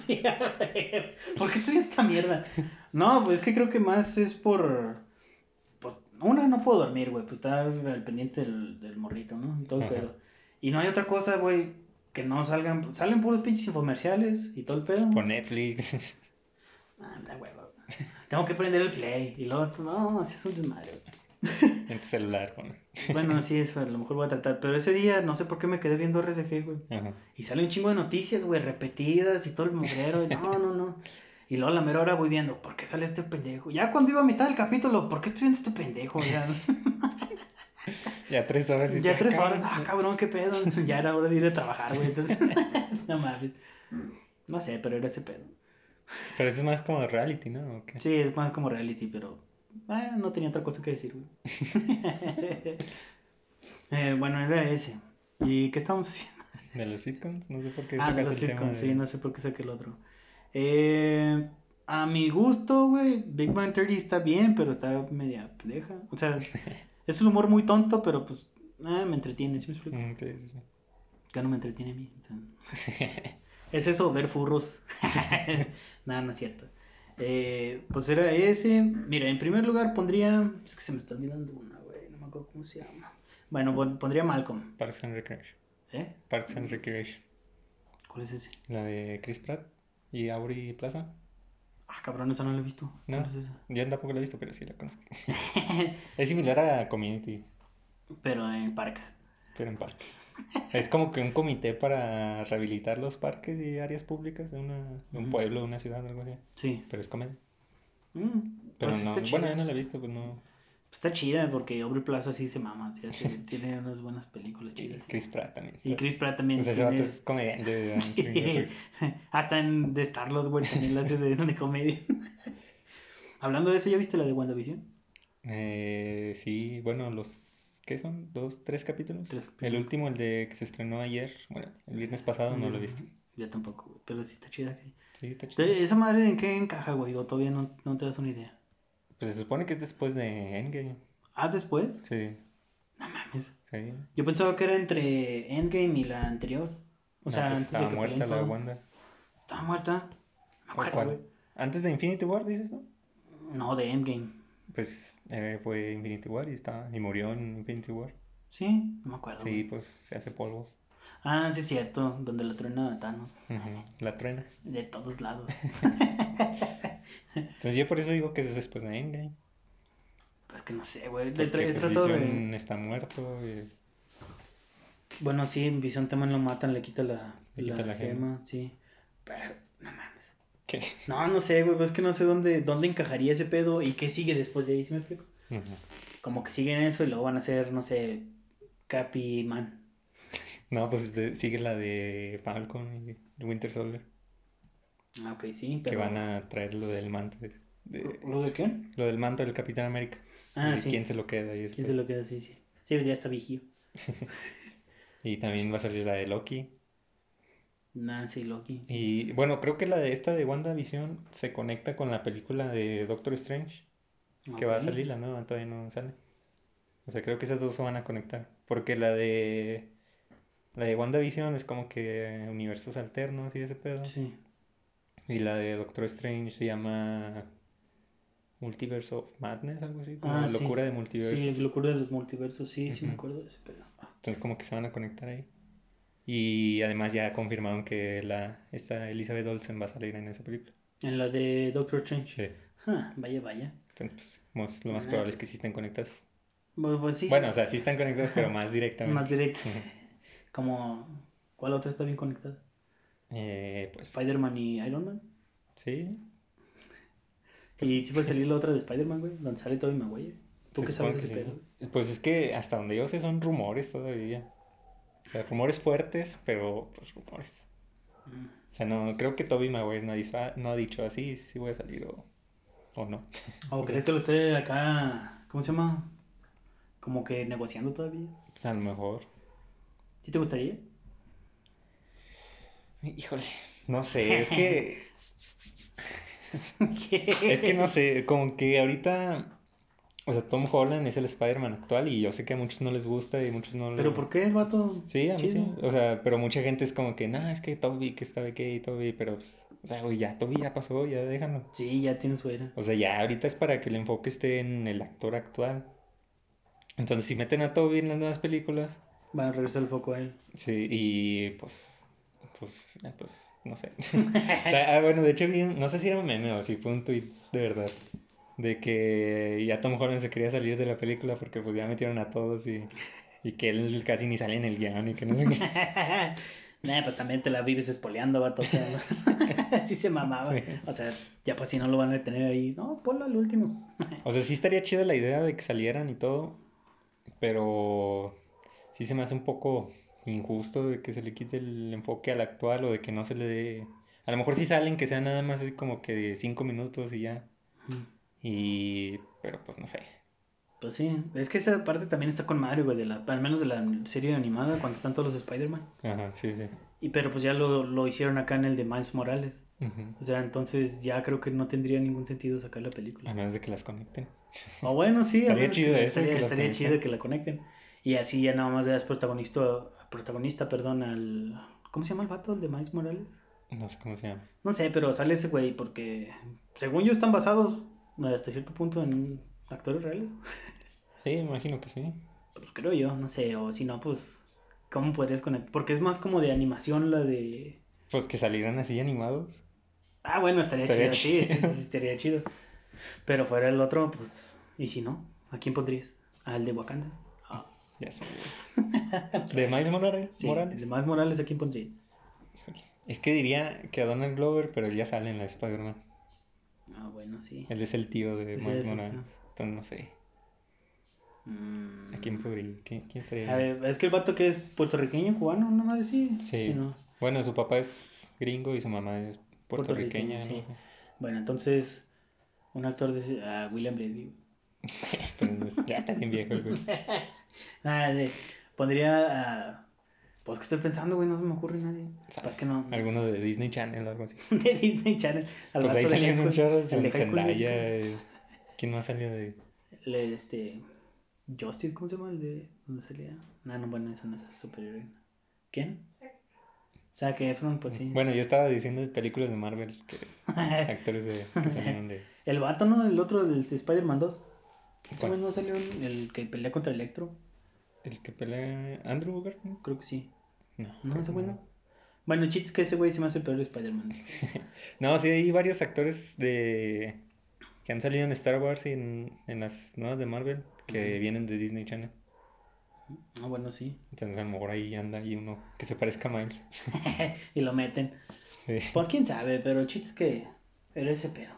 Sí, güey. ¿Por qué estoy viendo esta mierda? No, pues es que creo que más es por... por- Una, no puedo dormir, güey, pues estar al pendiente del, del morrito, ¿no? Y todo el pedo. Y no hay otra cosa, güey, que no salgan... Salen puros pinches infomerciales y todo el pedo. Por Netflix. Me da hueva, güey. Tengo que prender el play. Y luego, no, así es un desmadre. En tu celular, bueno. Bueno, sí, eso a lo mejor voy a tratar. Pero ese día, no sé por qué me quedé viendo RCG, güey. Ajá. Y sale un chingo de noticias, güey, repetidas y todo el mugrero. Y no, no, no. Y luego a la mera hora voy viendo, ¿por qué sale este pendejo? Ya cuando iba a mitad del capítulo, ¿por qué estoy viendo este pendejo? Ya, Ya tres horas y ya tres acabas. horas, ah, cabrón, qué pedo. Ya era hora de ir a trabajar, güey. Entonces, no mames. No sé, pero era ese pedo. Pero eso es más como reality, ¿no? Sí, es más como reality, pero ah, no tenía otra cosa que decir, güey. Eh, bueno, era ese. ¿Y qué estábamos haciendo? De los sitcoms, no sé por qué Ah, de los sitcoms, de... sí, no sé por qué saqué el otro. Eh, a mi gusto, güey, Big Bang Theory está bien, pero está media pendeja. O sea, es un humor muy tonto, pero pues ah, me entretiene, ¿sí me explico? Mm, sí, sí, Que no me entretiene a mí. o sea. sí. Es eso, ver furros. Nada, no es cierto. Eh, pues era ese. Mira, en primer lugar pondría. Es que se me está olvidando una, güey. No me acuerdo cómo se llama. Bueno, pon- pondría Malcolm. Parks and Recreation. ¿Eh? Parks and Recreation. ¿Cuál es ese? La de Chris Pratt y Aubrey Plaza. Ah, cabrón, esa no la he visto. No. ¿Cuál es esa? Yo tampoco la he visto, pero sí la conozco. Es similar a Community, Pero en parques. pero en parques. Es como que un comité para rehabilitar los parques y áreas públicas de, una, de un pueblo, de una ciudad, algo así. Sí. Pero es comedia. Mm, Pero pues no, está bueno, chida. yo no la he visto, pues no. Está chida porque Aubrey Plaza sí se mama. sí tiene unas buenas películas Y chidas. Chris Pratt también. Y Chris Pratt también. O sea, ese tiene- vato es comediante. Sí. Hasta en The Star-Lord, güey, también la hace de, de comedia. Hablando de eso, ¿ya viste la de WandaVision? Eh, sí, bueno, los... ¿Qué son? ¿Dos, tres capítulos? Tres El último, el de que se estrenó ayer, bueno, el viernes pasado, no lo he visto. Yo tampoco, güey, pero sí está chida. güey. Sí, está chido. ¿Esa madre en qué encaja, güey? O todavía no, no te das una idea. Pues se supone que es después de Endgame. ¿Ah, después? Sí, No mames. sí. Yo pensaba que era entre Endgame y la anterior. O No, sea, pues antes de estaba que muerta la de. Wanda. ¿Estaba muerta? No me ¿O acuerdo, cuál? güey. Antes de Infinity War, dices, ¿no? No, de Endgame. Pues eh, fue Infinity War y estaba y murió en Infinity War. Sí, no me acuerdo. Sí, pues se hace polvo. Ah, sí es cierto, donde la truena Thanos. Ujú, La truena. De todos lados. Entonces yo por eso digo que es después de Endgame. Pues que no sé, güey. He pues, tratado de... Está muerto. y- Bueno, sí, en Visión también lo matan, le quita la, Le la, quita la gema, gema. sí. Pero, no mames. ¿Qué? No, no sé, güey, es que no sé dónde, dónde encajaría ese pedo y qué sigue después de ahí, ¿sí me explico? Como que siguen eso y luego van a hacer, no sé, Capi Man. No, pues de- sigue la de Falcon y Winter Soldier. Ah, ok, sí, Que pero... van a traer lo del manto. de- de- ¿Lo de qué? lo del manto del Capitán América. Ah, y sí. quién se lo queda y. ¿Quién se lo queda así, sí? Sí, pues ya está viejillo. Y también va a salir la de Loki. Nancy Loki. Y bueno, creo que la de esta de WandaVision se conecta con la película de Doctor Strange. Que va a salir, la nueva todavía no sale. O sea, creo que esas dos se van a conectar. Porque la de. La de WandaVision es como que universos alternos y ese pedo. Sí. Y la de Doctor Strange se llama. Multiverse of Madness, algo así. Como Ah, sí. locura de multiverso. Sí, locura de los multiversos, sí, sí me acuerdo de ese pedo. Entonces, como que se van a conectar ahí. Y además ya confirmaron que la esta Elizabeth Olsen va a salir en esa película. En la de Doctor Strange. Sí. Ah, vaya, vaya. Entonces, pues, lo más Ah. probable es que sí estén conectadas. Pues, pues sí. Bueno, o sea, sí están conectadas, pero más directamente. Más directo. Como, ¿cuál otra está bien conectada? Eh, pues Spider-Man y Iron Man. sí. Pues y sí puede salir la otra de Spider-Man, güey, donde sale Tobey Maguire. ¿Tú qué sabes que sí. Pues es que hasta donde yo sé son rumores todavía. O sea, rumores fuertes, pero pues rumores. Mm. O sea, no, creo que Toby Maguire no ha dicho, no ha dicho así, si voy a salir o, o no. ¿O crees que lo esté acá, ¿cómo se llama? Como que negociando todavía. Pues a lo mejor. ¿Sí te gustaría? Híjole, no sé, es que, es que no sé, como que ahorita, o sea, Tom Holland es el Spider-Man actual y yo sé que a muchos no les gusta y muchos no lo... ¿Pero por qué el vato? Sí, a mí sí, o sea, pero mucha gente es como que, nah, es que Toby, que sabe qué, y Toby, pero, pues, o sea, güey, ya Toby ya pasó, ya déjalo. Sí, ya tiene su era. O sea, ya ahorita es para que el enfoque esté en el actor actual. Entonces, si meten a Toby en las nuevas películas, Van a regresar el foco a él. sí, y pues, pues, eh, pues, no sé. O sea, ah, bueno, de hecho, no sé si era un meme o si fue un tweet de verdad, de que ya Tom Holland se quería salir de la película porque pues ya metieron a todos y, y que él casi ni sale en el guion y que no sé qué. Nah, pues también te la vives espoleando, vato. O sea, Así se mamaba. Sí. O sea, ya pues si no lo van a tener ahí. No, ponlo al último. O sea, sí estaría chida la idea de que salieran y todo, pero sí se me hace un poco injusto de que se le quite el enfoque al actual o de que no se le dé... A lo mejor sí salen que sean nada más así como que de cinco minutos y ya. Y... Pero pues no sé. Pues sí, es que esa parte también está con Mario, güey, de la, al menos de la serie animada, cuando están todos los Spider-Man. Ajá, sí, sí. Y pero pues ya lo, lo hicieron acá en el de Miles Morales. Ujú. O sea, entonces ya creo que no tendría ningún sentido sacar la A película. menos de que las conecten. O bueno, sí, a Estaría chido que- eso, estaría, que estaría chido que la conecten. Y así ya nada más le das protagonista, protagonista, perdón, al... ¿Cómo se llama el vato, el de Miles Morales? No sé cómo se llama. No sé, pero sale ese güey porque, según yo, están basados hasta cierto punto en actores reales. Sí, imagino que sí. Pues creo yo, no sé, o si no, pues, ¿cómo podrías conectar? Porque es más como de animación la de... Pues que salieran así animados. Ah, bueno, estaría, Estaría chido, sí, sí, sí, estaría chido. Pero fuera el otro, pues, ¿y si no? ¿A quién pondrías? ¿Al de Wakanda? Ah, Ya. ¿De Miles Morales? sí, Morales? de Miles Morales, ¿a quién pondrías? Es que diría que a Donald Glover, pero él ya sale en la de Spider-Man. Ah, bueno, sí. Él es el tío de Miles Morales. Entonces no sé. Mm. ¿A quién podría? ¿Quién, quién estaría? A ver, es que el vato que es puertorriqueño, cubano, no más sí. Sí. ¿no? Bueno, su papá es gringo y su mamá es puertorriqueña. No sé. Bueno, entonces, un actor de ah, William Brady. Pero es- ya está bien viejo güey. De- pondría a... Pues que estoy pensando, güey, no se me ocurre nadie. ¿Sabes? Pues que no. Alguno de Disney Channel o algo así. De Disney Channel. Al Pues ahí salían School Zendaya. Musical. eh, ¿Quién más salió de...? Le- este... Justice, ¿cómo se llama? El de... ¿Dónde salía? No, no, bueno, esa no es superior. ¿Quién? Zac Efron, pues sí. Bueno, yo estaba diciendo películas de Marvel, que actores de, que salieron de... El vato, ¿no? El otro del Spider-Man 2. ¿Ese ¿Cuál? güey no salió el que pelea contra Electro? ¿El que pelea Andrew Garfield? Creo que sí. No. No, ese güey no. Bueno, el chiste es que ese güey se me hace el peor de Spider-Man. No, sí, hay varios actores de que han salido en Star Wars y en, en las nuevas de Marvel que vienen de Disney Channel. Ah, bueno, sí. Entonces a lo mejor ahí anda ahí uno que se parezca a Miles. y lo meten. Sí. Pues quién sabe, pero el chiste es que era ese pedo.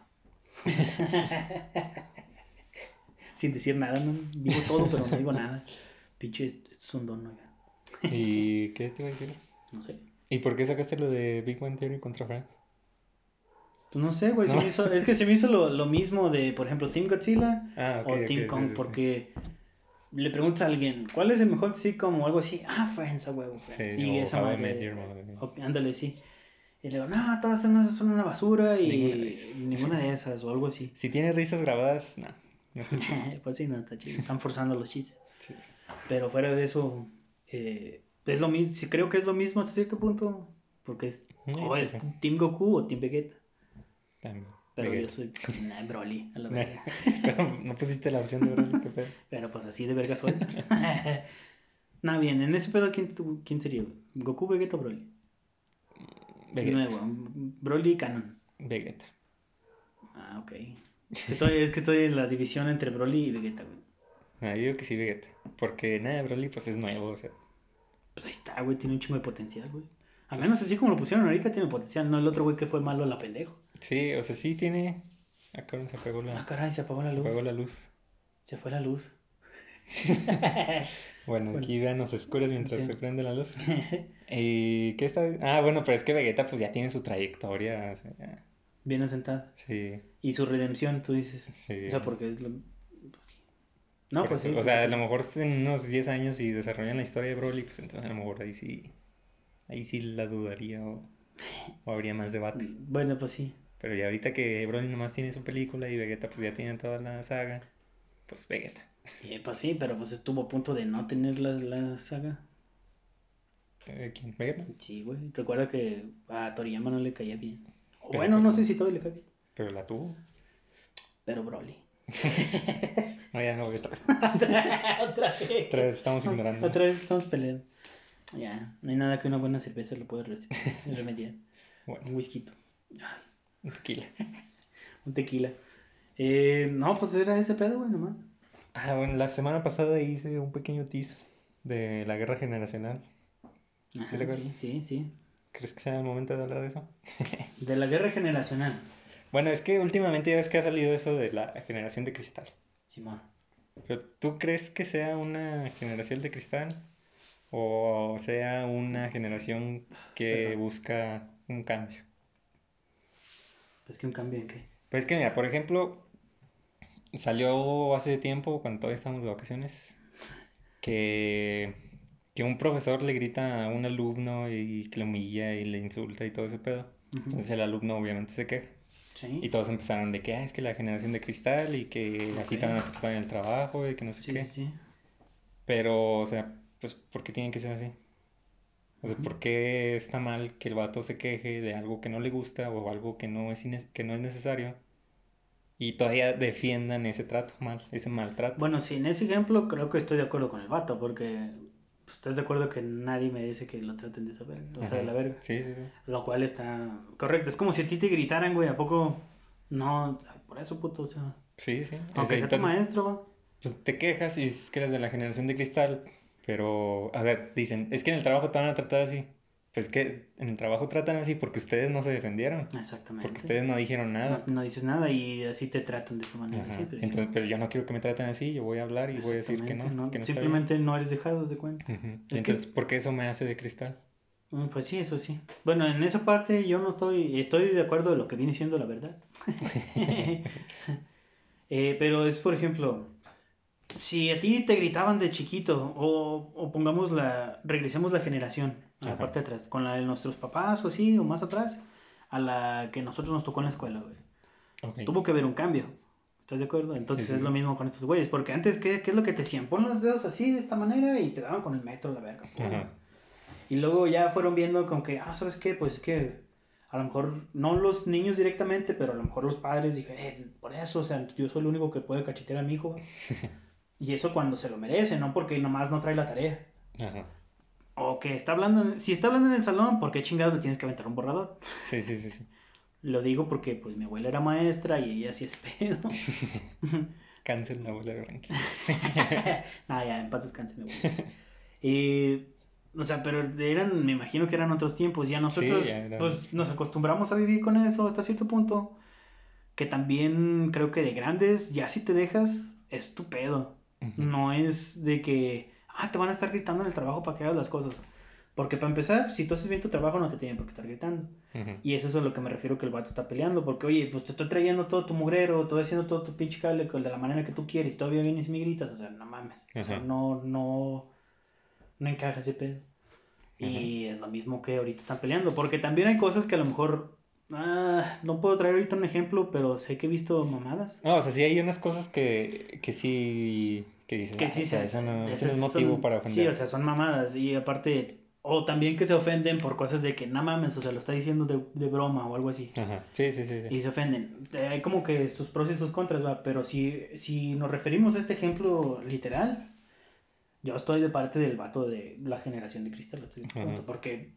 Sin decir nada, no digo todo, pero no digo nada. Pinche, esto es un don, oiga. ¿Y qué te iba a decir? No sé. ¿Y por qué sacaste lo de Big Bang Theory contra Friends? Pues no sé, güey. No. es que se me hizo lo, lo mismo de, por ejemplo, Team Godzilla Ah, o Team Kong, sí, sí. porque le preguntas a alguien, ¿cuál es el mejor sitcom o algo así? Ah, Friends, a huevo, Friends. Sí, y esa madre, Met Your Mother. o- ándale, sí. Y le digo, no, todas son, son una basura y Ninguna de esas. ninguna de esas, o algo así. Si tiene risas grabadas, no, no está chido. pues sí, no, está chido. Están forzando los chistes. Sí. Pero fuera de eso, eh, es lo mismo, sí, creo que es lo mismo hasta cierto punto, porque es, Sí, o pues es. Team Goku o Team Vegeta. También. Pero Vegeta. yo soy nah, Broly, a la verga. Pero no pusiste la opción de Broly, qué pedo. Pero pues así de verga soy. Nada bien, en ese pedo, ¿quién, tú- quién sería? ¿Goku, Vegeta o Broly? Vegeta. Nuevo, Broly canon. Vegeta. Ah, ok. Estoy, es que estoy en la división entre Broly y Vegeta, güey. No, yo digo que sí Vegeta. Porque nada, Broly pues es nuevo, o sea. Pues ahí está, güey, tiene un chingo de potencial, güey. Al menos así como lo pusieron ahorita tiene potencial, no el otro güey que fue malo a la pendejo. Sí, o sea, sí tiene. Ah, cabrón, se apagó Ah, la, caray, se apagó la se luz. apagó la luz. Se fue la luz. Bueno, Bueno. aquí vean los oscuros mientras Sí. se prende la luz. ¿Y qué está? Ah, bueno, pero es que Vegeta pues ya tiene su trayectoria. o sea, ya- Bien asentada. sí, Y su redención, tú dices. sí. O sea, porque es lo... pues. No, Por pues eso, sí. O sea, a lo mejor en unos 10 años si desarrollan la historia de Broly, pues entonces a lo mejor ahí sí, ahí sí la dudaría o, o habría más debate. Bueno, pues sí. Pero ya ahorita que Broly nomás tiene su película y Vegeta pues ya tiene toda la saga, pues Vegeta. Sí, pues sí, pero pues estuvo a punto de no tener la, la saga. Eh, ¿Quién? ¿Vegeta? Sí, güey. Recuerda que a Toriyama no le caía bien. Pero, bueno, no pues, sé si todavía le cae bien. Pero la tuvo. Pero Broly. No, ya no, Vegeta. Otra vez. Otra vez estamos ignorando. Otra vez estamos peleando. Ya, no hay nada que una buena cerveza lo pueda re- remediar. Bueno, Un whisky. tequila. Un tequila. Eh, no, pues era ese pedo, güey, nomás. Ah, bueno, la semana pasada hice un pequeño tease de la guerra generacional. Ajá, te acuerdas? sí, sí. ¿Crees que sea el momento de hablar de eso? De la guerra generacional. Bueno, es que últimamente ya ves que ha salido eso de la generación de cristal. Simón. Pero ¿tú crees que sea una generación de cristal? ¿O sea una generación que busca un cambio? Pues que un cambio en qué. Pues que mira, por ejemplo, salió hace tiempo, cuando todavía estamos de vacaciones, que, que un profesor le grita a un alumno y que lo humilla y le insulta y todo ese pedo. Entonces el alumno obviamente se queja. Sí. Y todos empezaron de que ah, es que la generación de cristal y que así a tratar en el trabajo y que no sé Sí, qué. sí. Pero, o sea, pues, ¿por qué tiene que ser así? O sea. ¿por qué está mal que el vato se queje de algo que no le gusta o algo que no es, que no es necesario? Y todavía defiendan ese trato mal, ese maltrato. Bueno, sí, en ese ejemplo creo que estoy de acuerdo con el vato, porque estás de acuerdo que nadie merece que lo traten de esa verga, o sea, de la Ajá. verga. Sí, sí, sí. Lo cual está correcto. Es como si a ti te gritaran, güey, ¿a poco? No, por eso, puto, o sea. Sí, sí. O sea, Aunque sea tu entonces, maestro, güey. pues te quejas y dices que eres de la generación de cristal, pero, a ver, dicen, es que en el trabajo te van a tratar así. Pues que en el trabajo tratan así porque ustedes no se defendieron, Exactamente. porque ustedes no dijeron nada. No, no dices nada y así te tratan de esa manera Ajá. siempre. Entonces, pero yo no quiero que me traten así, yo voy a hablar y voy a decir que no, que Simplemente no eres dejado de cuenta. bien. Ujú. Es que- Entonces, ¿por qué eso me hace de cristal? Mm, Pues sí, eso sí. Bueno, en esa parte yo no estoy, estoy de acuerdo de lo que viene siendo la verdad. Eh, pero es, por ejemplo, si a ti te gritaban de chiquito, o, o pongamos la, regresemos la generación, a la Ajá. parte de atrás, con la de nuestros papás o así, o más atrás, a la que nosotros nos tocó en la escuela, güey. Ok. Tuvo que haber un cambio. ¿Estás de acuerdo? Entonces Sí, sí, es lo mismo con estos güeyes, porque antes, ¿qué, qué es lo que te decían? Pon los dedos así, de esta manera, y te daban con el metro, la verga. Ajá. Y luego ya fueron viendo con que, ah, ¿sabes qué? Pues que a lo mejor no los niños directamente, pero a lo mejor los padres dije, eh, por eso, o sea, yo soy el único que puede cachetear a mi hijo. y eso cuando se lo merece, no porque nomás no trae la tarea. Ajá. O que está hablando, si está hablando en el salón, ¿por qué chingados le tienes que aventar un borrador? Sí, sí, sí, sí. Lo digo porque pues mi abuela era maestra y ella sí es pedo. Cancel la bola de ranking. ah, ya, en paz descanse mi abuela. Eh, o sea, pero eran, me imagino que eran otros tiempos. Ya nosotros, ya eran- pues, nos acostumbramos a vivir con eso hasta cierto punto. Que también creo que de grandes, ya si te dejas, es tu pedo. No es de que, ah, te van a estar gritando en el trabajo para que hagas las cosas. Porque para empezar, si tú haces bien tu trabajo, no te tienen por qué estar gritando. Ujú. Y eso es a lo que me refiero que el vato está peleando. Porque, oye, pues te estoy trayendo todo tu mugrero, estoy haciendo todo tu pinche cable de la manera que tú quieres. Todavía vienes y me gritas. O sea, no mames. O sea, no, no, no encaja ese pedo. Y es lo mismo que ahorita están peleando. Porque también hay cosas que a lo mejor. Ah, no puedo traer ahorita un ejemplo, pero sé que he visto mamadas. No, o sea, sí hay unas cosas que, que sí, que dices, Que "Ah, sí o sea, se- eso no, ese es motivo son- para Sí, ofender. o sea, son mamadas. Y aparte, o también que se ofenden por cosas de que no mames, o sea, lo está diciendo de, de broma o algo así. Ajá. Sí, sí, sí, sí. Y se ofenden. Hay como que sus pros y sus contras, va. Pero si, si nos referimos a este ejemplo literal, yo estoy de parte del vato de la generación de cristal. Porque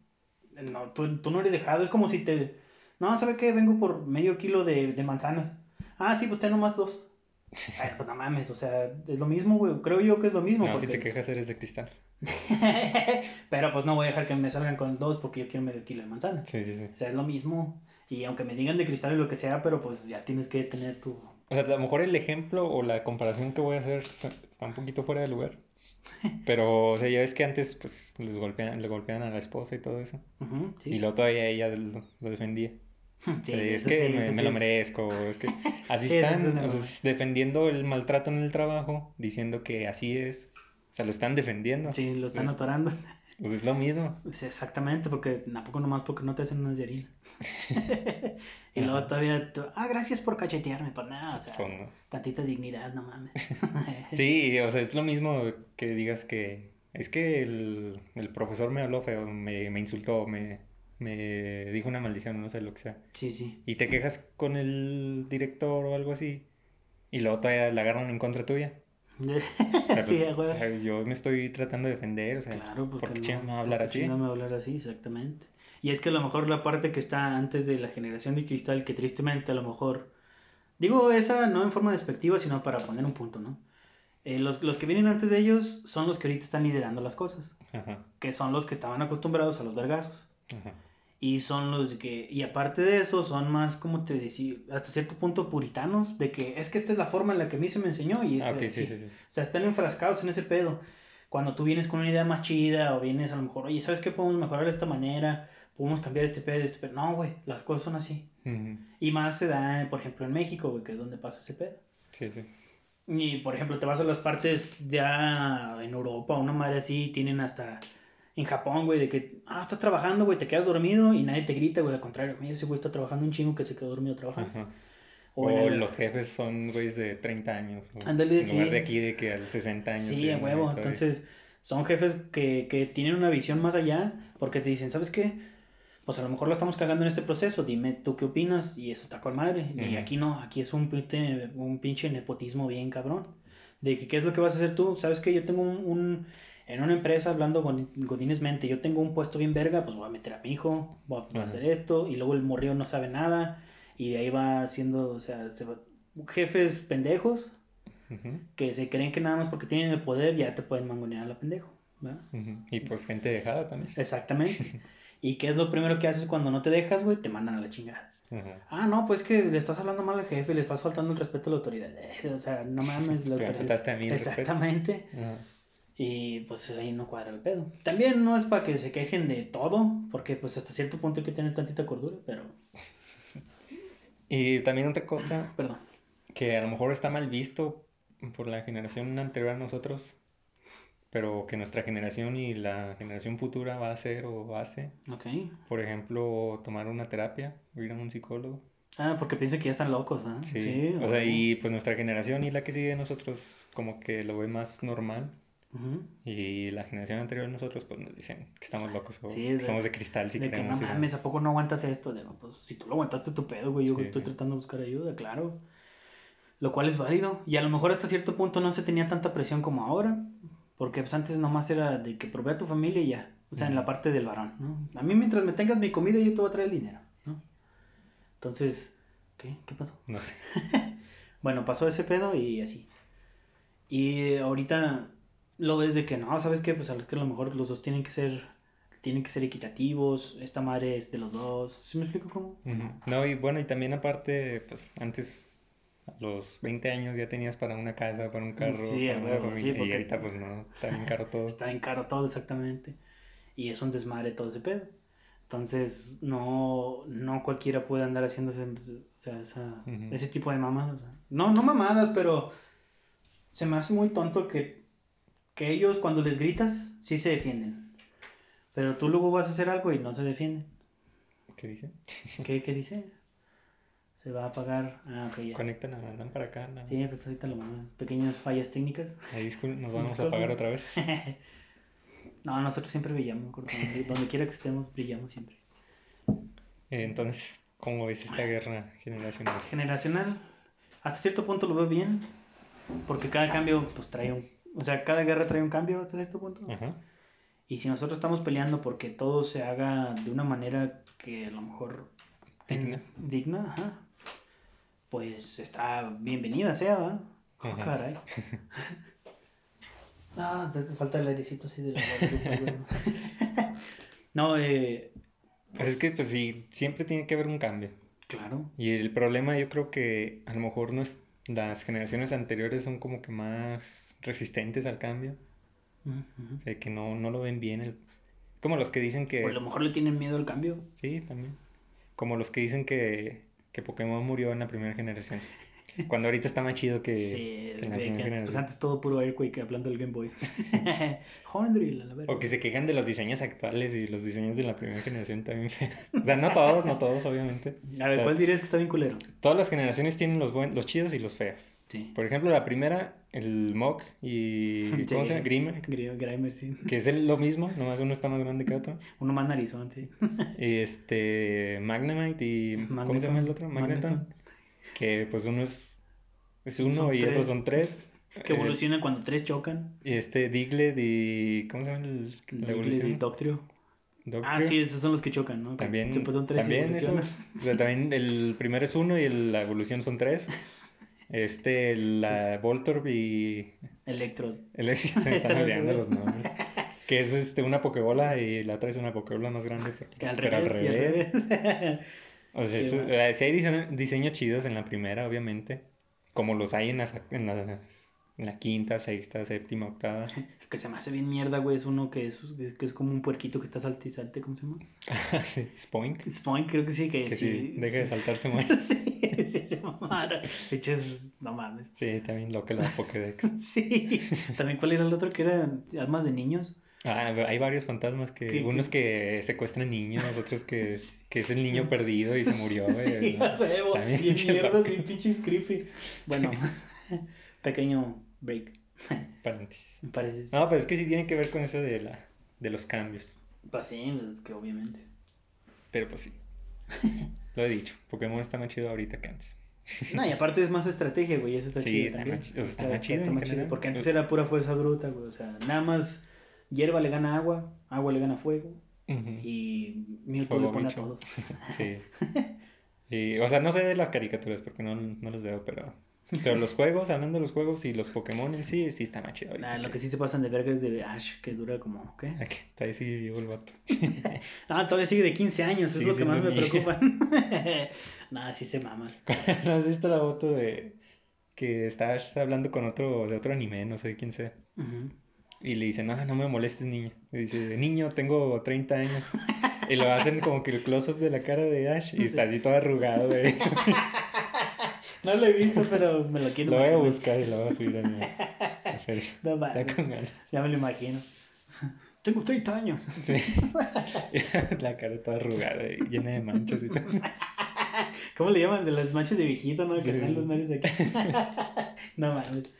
no, tú, tú no eres dejado. Es como si te. No, ¿sabe qué? Vengo por medio kilo de, de manzanas. Ah, sí, pues ten nomás dos. Ay, pues no mames, o sea, es lo mismo, güey. Creo yo que es lo mismo. No, si porque- te quejas eres de cristal. Pero pues no voy a dejar que me salgan con dos porque yo quiero medio kilo de manzanas. Sí, sí, sí. O sea, es lo mismo. Y aunque me digan de cristal y lo que sea, pero pues ya tienes que tener tu, O sea, a lo mejor el ejemplo o la comparación que voy a hacer está un poquito fuera de lugar. Pero, o sea, ya ves que antes, pues, les golpean, le golpean a la esposa y todo eso. Sí. Y luego todavía ella lo, lo defendía. O Sí, es que sí, me, me sí lo merezco, es que así es están, una o sea, defendiendo el maltrato en el trabajo, diciendo que así es, o sea, lo están defendiendo. Sí, lo están Pues, atorando. pues es lo mismo. Pues exactamente, porque tampoco nomás porque no te hacen unas de harina. y luego Ajá. todavía, tú, ah, gracias por cachetearme, pues nada, o sea, Pues, no. tantita dignidad, no mames. Sí, o sea, es lo mismo que digas que es que el, el profesor me habló feo, me, me insultó, me, me dijo una maldición, no sé lo que sea. Sí, sí. Y te quejas con el director o algo así, y luego todavía la agarran en contra tuya. O sea, sí, pues, o sea, yo me estoy tratando de defender, o sea, Claro, ¿por porque no, me va a hablar así? chingados me va a hablar así, exactamente. Y es que a lo mejor la parte que está antes de la generación de cristal, que tristemente a lo mejor, digo esa no en forma despectiva, sino para poner un punto, ¿no? Eh, los, los que vienen antes de ellos son los que ahorita están liderando las cosas, Ajá, que son los que estaban acostumbrados a los vergazos. ajá. Y son los que, y aparte de eso, son más, como te decía, hasta cierto punto puritanos, de que es que esta es la forma en la que a mí se me enseñó y es Ah, ok, sí, sí, sí. O sea, están enfrascados en ese pedo. Cuando tú vienes con una idea más chida o vienes a lo mejor, oye, ¿sabes qué? Podemos mejorar de esta manera, podemos cambiar este pedo, este pedo. No, güey, las cosas son así. Ujú, Y más se da, por ejemplo, en México, güey, que es donde pasa ese pedo. Sí, sí. Y, por ejemplo, te vas a las partes ya en Europa, una madre así, tienen hasta en Japón, güey, de que, ah, estás trabajando, güey, te quedas dormido y nadie te grita, güey, al contrario, mira, ese güey está trabajando un chingo que se quedó dormido trabajando. Ajá. O O el- los jefes son güeyes de 30 años. o Ándale, en lugar sí. de aquí de que a 60 años. Sí, y a huevo. todavía. Entonces, son jefes que, que tienen una visión más allá porque te dicen, ¿sabes qué? Pues a lo mejor lo estamos cagando en este proceso, dime tú qué opinas y eso está con madre. Y Ujú. aquí no, aquí es un, pinche- un pinche nepotismo bien cabrón. De que, ¿qué es lo que vas a hacer tú? ¿Sabes qué? Yo tengo un, un- en una empresa hablando con Godines mente, yo tengo un puesto bien verga, pues voy a meter a mi hijo, voy a, voy a hacer esto, y luego el morrillo no sabe nada, y de ahí va haciendo, o sea, se va- jefes pendejos que se creen que nada más porque tienen el poder ya te pueden mangonear a la pendejo. ¿verdad? Y pues gente dejada también. Exactamente. ¿Y qué es lo primero que haces cuando no te dejas, güey? Te mandan a la chingada. Ah, no, pues que le estás hablando mal al jefe, le estás faltando el respeto a la autoridad. Eh, o sea, no mames, la Te autoridad. a mí. Exactamente. Y pues ahí no cuadra el pedo. También no es para que se quejen de todo, porque pues hasta cierto punto hay que tener tantita cordura, pero... Y también otra cosa Perdón. que a lo mejor está mal visto por la generación anterior a nosotros, pero que nuestra generación y la generación futura va a hacer o hace. Ok. Por ejemplo, tomar una terapia, ir a un psicólogo. Ah, porque piensan que ya están locos, ¿ah? Sí, o sea, y pues nuestra generación y la que sigue de nosotros como que lo ve más normal. Y la generación anterior de nosotros pues nos dicen que estamos locos o Sí, que de- somos de cristal si de que no queremos ir a- mames, ¿a poco no aguantas esto? Digo, pues si tú lo aguantaste tu pedo, güey, yo Sí, estoy tratando de buscar ayuda, claro. Lo cual es válido. Y a lo mejor hasta cierto punto no se tenía tanta presión como ahora. Porque pues antes nomás era de que provea a tu familia y ya. O sea, en la parte del varón, ¿no? A mí mientras me tengas mi comida yo te voy a traer el dinero, ¿no? Entonces, ¿qué? ¿Qué pasó? No sé. Bueno, pasó ese pedo y así. Y ahorita lo ves de que no, ¿sabes qué? Pues a los que a lo mejor los dos tienen que ser, tienen que ser equitativos, esta madre es de los dos. ¿Sí me explico cómo? No, y bueno, y también aparte, pues antes, a los 20 años ya tenías para una casa, para un carro, Sí, para una sí, familia, y porque- ahorita pues no, está bien caro todo. Está en caro todo exactamente. Y es un desmadre todo ese pedo. Entonces, no, no cualquiera puede andar haciendo ese, o sea, esa- ese tipo de mamadas. No, no mamadas, pero se me hace muy tonto que, que ellos cuando les gritas, sí se defienden. Pero tú luego vas a hacer algo y no se defienden. ¿Qué dice? ¿Qué, qué dice? Se va a apagar. Ah, ok, ya. Conectan a andan para acá. Sí, pues ahorita lo mando. Pequeñas fallas técnicas. Ahí nos vamos a apagar otra vez. no, nosotros siempre brillamos, donde, quiera que estemos, brillamos siempre. Entonces, ¿cómo ves esta guerra generacional? Generacional, hasta cierto punto lo veo bien, porque cada cambio, pues trae un. O sea, cada guerra trae un cambio hasta cierto punto. Ajá. Y si nosotros estamos peleando porque todo se haga de una manera que a lo mejor. Digna. digna, ajá, pues está bienvenida sea, ¿va? Oh, Ajá. caray. Ah, te falta el airecito así de la. No, eh. Pues es que pues sí, siempre tiene que haber un cambio. Claro. Y el problema yo creo que a lo mejor no es las generaciones anteriores son como que más resistentes al cambio. O sea, que no, no lo ven bien. El... Como los que dicen que... O a lo mejor le tienen miedo al cambio. Sí, también. Como los que dicen que, que Pokémon murió en la primera generación. Cuando ahorita está más chido que, Sí, que en la primera que, pues antes todo puro Airquake hablando del Game Boy. Horndrill, a la verga. O que se quejan de los diseños actuales y los diseños de la primera generación también. O sea, no todos, no todos, obviamente. A ver, O sea, ¿cuál dirías que está bien culero? Todas las generaciones tienen los, buen, los chidos y los feos. Sí. Por ejemplo, la primera, el Mog y... ¿Cómo se llama? Grimer. Grimer, sí. Que es el- lo mismo, nomás uno está más grande que otro. Uno más narizón, sí. Y este... Magnemite y... ¿Cómo se llama el otro? Magneton. Magneton. Que pues uno es... Es uno Son y otros son tres. Que Eh, evoluciona cuando tres chocan. y este Diglett y... ¿Cómo se llama el, la Diglett evolución? y Doctrio. Ah, sí, esos son los que chocan, ¿no? También, se tres también eso. evolucionan. O sea, también el primero es uno y el- la evolución son tres. Este, la Voltorb y Electro. el se me están olvidando los nombres. Que es este, una Pokébola y la otra es una Pokébola más grande. Pero, Que al pero revés. y al revés. revés. O sea, Sí, es- va. eh, sí hay dise- diseños chidos en la primera, obviamente. Como los hay en, las, en, las- la quinta, sexta, séptima, octava. El que se me hace bien mierda, güey, es uno que es, que es como un puerquito que está salte y salte, ¿cómo se llama? sí, Spoink. Spoink, creo que sí, que, Que sí. si deja de sí. saltar se muere. sí, sí, se mamaron. Pinches, no mames. Sí, también lo que la Pokédex. Sí. También, ¿cuál era el otro que era almas de niños? Ah, hay varios fantasmas que, ¿Qué- unos que secuestran niños, otros que, que es el niño perdido y se murió, güey. Sí, a huevo. Pinche mierdas, bien pinches creepy. Bueno, pequeño break. Paréntesis. No, pero es que sí tiene que ver con eso de la, de los cambios. Pues sí, es que obviamente. Pero pues sí. Lo he dicho, Pokémon está más chido ahorita que antes. No, y aparte es más estrategia, güey. Eso está Sí, chido está también. más o sea, está más chido en general. Porque antes era pura fuerza bruta, güey. O sea, nada más hierba le gana agua, agua le gana fuego. Ujú. Y Mewtwo Fuego le pone bicho. a todos. Sí. Y, o sea, no sé de las caricaturas porque no, no los veo, pero, pero los juegos, hablando de los juegos y los Pokémon en sí, sí está más chido ahorita. Nah, lo que- que sí se pasan de verga es de Ash, que dura como, ¿qué? Aquí, ahí sí vivo el vato. Ah, todavía sigue de 15 años, es Sigue lo que más me niño. preocupa. Nada, sí se mama. ¿No has visto la foto de que está Ash hablando con otro de otro anime, no sé quién sea? Ujú. Y le dicen, no, no me molestes, niño. Y dice, niño, tengo 30 años. Y lo hacen como que el close-up de la cara de Ash y está así todo arrugado, güey. No lo he visto, pero me lo quiero Lo voy a buscar y lo voy a subir a mi. No Está mames. con ganas. Ya me lo imagino. Tengo 30 años. Sí. La cara toda arrugada y llena de manchas y todo. ¿Cómo le llaman? De las manchas de viejito, ¿no? Que Sí. traen los nariz aquí. no mames.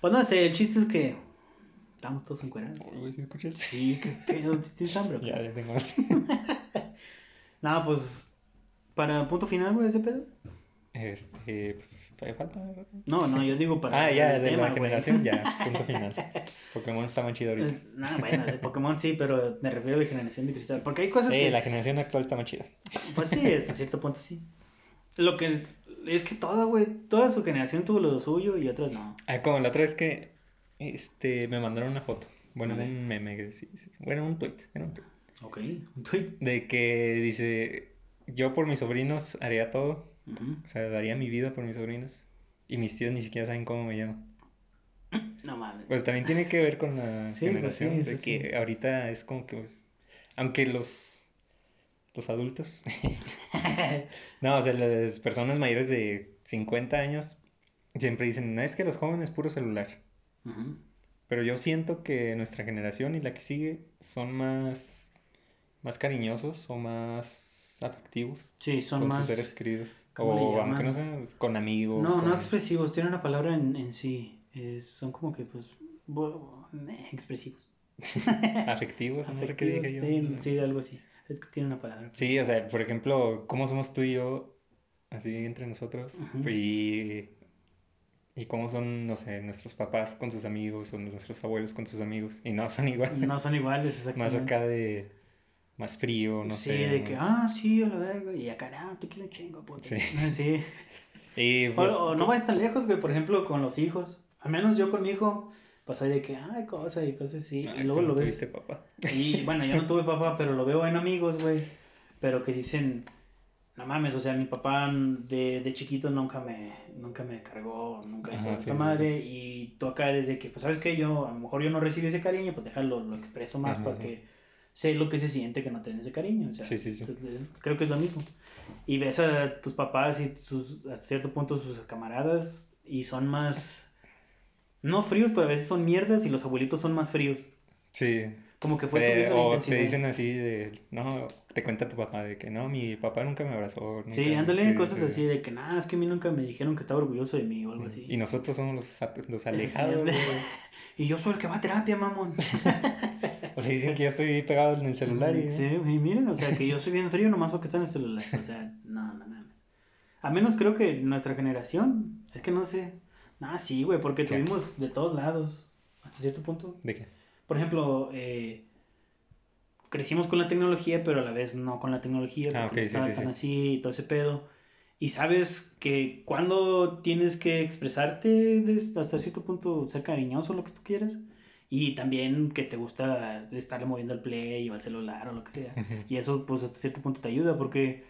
Pues no sé, el chiste es que estamos todos encuerados. Uy, güey, ¿sí escuchas? Sí, qué pedo, ¿tienes hambre? Ya, ya tengo. Nada, pues, para punto final, güey, ese pedo. Este, pues todavía falta. No, no, yo digo para Ah, ya, el de tema, la generación, ya, punto final. Pokémon está más chido ahorita. Es- Nada, bueno, de Pokémon sí, pero me refiero a la generación de cristal. Porque hay cosas Eh, que. la generación actual está más chida. Pues sí, hasta cierto punto sí. Lo que. Es que toda, güey, toda su generación tuvo lo suyo y otras no. Ah, como la otra vez que este, me mandaron una foto. Bueno, un meme que sí, sí. Bueno, un tweet, era un tweet. Ok, un tweet. De que dice, yo por mis sobrinos haría todo. O sea, daría mi vida por mis sobrinos. Y mis tíos ni siquiera saben cómo me llamo. No mames. Pues también tiene que ver con la Sí, pues generación. sí, de que sí. ahorita es como que, pues, aunque los, los adultos, no, o sea, las personas mayores de 50 años siempre dicen, no es que los jóvenes puro celular. Pero yo siento que nuestra generación y la que sigue son más, más cariñosos o más afectivos Sí, son con más. sus seres queridos. ¿Cómo le O aunque no llaman? sea, pues, con amigos. No, no expresivos, tiene una palabra en, en sí. Es- son como que, pues. bu- eh, expresivos. afectivos, no sé qué dije yo. Sí, sí, algo así. Es que tiene una palabra. Sí, o sea, por ejemplo, cómo somos tú y yo, así entre nosotros, y, y cómo son, no sé, nuestros papás con sus amigos o nuestros abuelos con sus amigos, y no son igual, No son iguales, más exactamente. acá de, más frío, no sí, sé. de que, ah, sí, a la verga. Y acá, ah, te quiero chingo, puto. Sí. Sí. Y O, pues, o no vayas tan lejos, güey, por ejemplo, con los hijos. Al menos yo con mi hijo, pues de que, ay, cosas y cosas así. ay, y tú luego no lo ves. papá. Y bueno, yo no tuve papá, pero lo veo en amigos, güey. Pero que dicen, no mames, o sea, mi papá de, de chiquito nunca me, nunca me cargó, nunca hizo esa sí, sí, madre, y tú acá eres de que, pues, ¿sabes qué? Yo, a lo mejor yo no recibí ese cariño, pues déjalo, lo expreso más Ajá, para que sé lo que se siente que no tenés ese cariño, o sea, Sí, sí, sí. entonces, creo que es lo mismo. Y ves a tus papás y sus, a cierto punto sus camaradas, y son más, no fríos, pero a veces son mierdas, y los abuelitos son más fríos. Sí. Como que fue Eh, subiendo la o te dicen así de, no, te cuenta tu papá de que no, mi papá nunca me abrazó. Sí, nunca- ándale, sí, cosas sí. así de que, nada, es que a mí nunca me dijeron que estaba orgulloso de mí o algo así. Y nosotros somos los, los alejados. Sí. Y yo soy el que va a terapia, mamón. O sea, dicen que yo estoy pegado en el celular y... Sí, y miren, o sea, que yo soy bien frío nomás porque está en el celular. O sea, no, no mames. A menos creo que nuestra generación, es que no sé. Ah, sí, güey, porque ¿Qué? tuvimos de todos lados, hasta cierto punto. ¿De qué? Por ejemplo, eh, crecimos con la tecnología, pero a la vez no con la tecnología, Ah, porque ok, no sí, sí, tan sí. así y todo ese pedo. Y sabes que cuando tienes que expresarte hasta cierto punto, ser cariñoso, lo que tú quieras. Y también que te gusta estarle moviendo el play o al celular o lo que sea. Y eso, pues, hasta cierto punto te ayuda, porque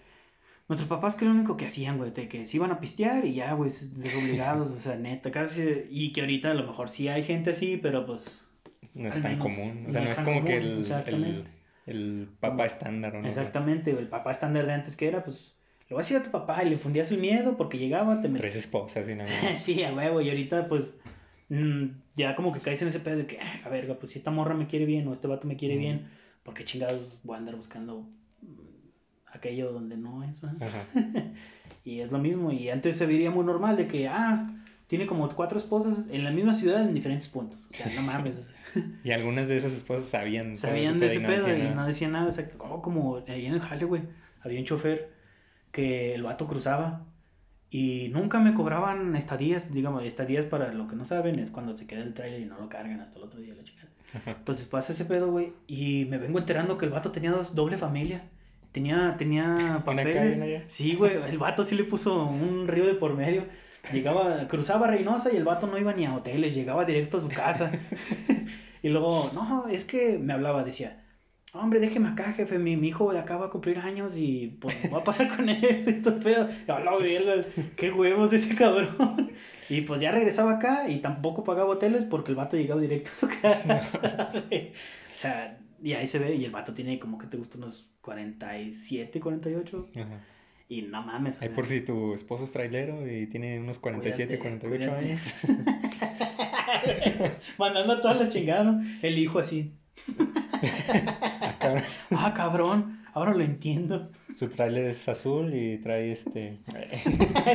nuestros papás que lo único que hacían, güey, de que se iban a pistear y ya, güey, desobligados, o sea, neta, casi. Y que ahorita a lo mejor sí hay gente así, pero pues. No es tan menos común. O sea, no no, es como que el, el, el papá estándar, ¿o no? Exactamente, el papá estándar de antes que era, pues, lo vas a ir a tu papá y le fundías el miedo porque llegaba, te Tres esposas y nada sí, a huevo, y ahorita, pues, mm, ya como que caes en ese pedo de que, ah, la verga, pues si esta morra me quiere bien o este vato me quiere bien, porque chingados voy a andar buscando mm, aquello donde no es. Y es lo mismo, y antes se vería muy normal de que, ah, tiene como cuatro esposas en la misma ciudad en diferentes puntos. O sea, no mames. o sea, Y algunas de esas esposas sabían. Sabían de ese y no pedo y no decían nada. Exacto. Como, como ahí en el jale, güey, había un chofer que el vato cruzaba y nunca me cobraban estadías, digamos, estadías para lo que no saben es cuando se queda el trailer y no lo cargan hasta el otro día la. Ajá. Entonces pasa ese pedo, güey, y me vengo enterando que el vato tenía dos, doble familia. Tenía, tenía papeles. una. Sí, güey, el vato sí le puso un río de por medio. Llegaba, cruzaba Reynosa y el vato no iba ni a hoteles, llegaba directo a su casa. y luego, no, es que me hablaba, decía, hombre, déjeme acá, jefe, mi, mi hijo de acá va a cumplir años y pues voy a pasar con él, estos pedos. Qué huevos ese cabrón. Y pues ya regresaba acá y tampoco pagaba hoteles porque el vato llegaba directo a su casa. o sea, y ahí se ve, y el vato tiene como que te gusta unos 47, 48. Ajá. Y no mames. Ahí por si tu esposo es trailero y tiene unos 47, Cuídate, 48 cuídate. años. Mandando a toda la chingada, ¿no? El hijo así. Ah, cabrón. Ah, cabrón, ahora lo entiendo. Su tráiler es azul y trae este.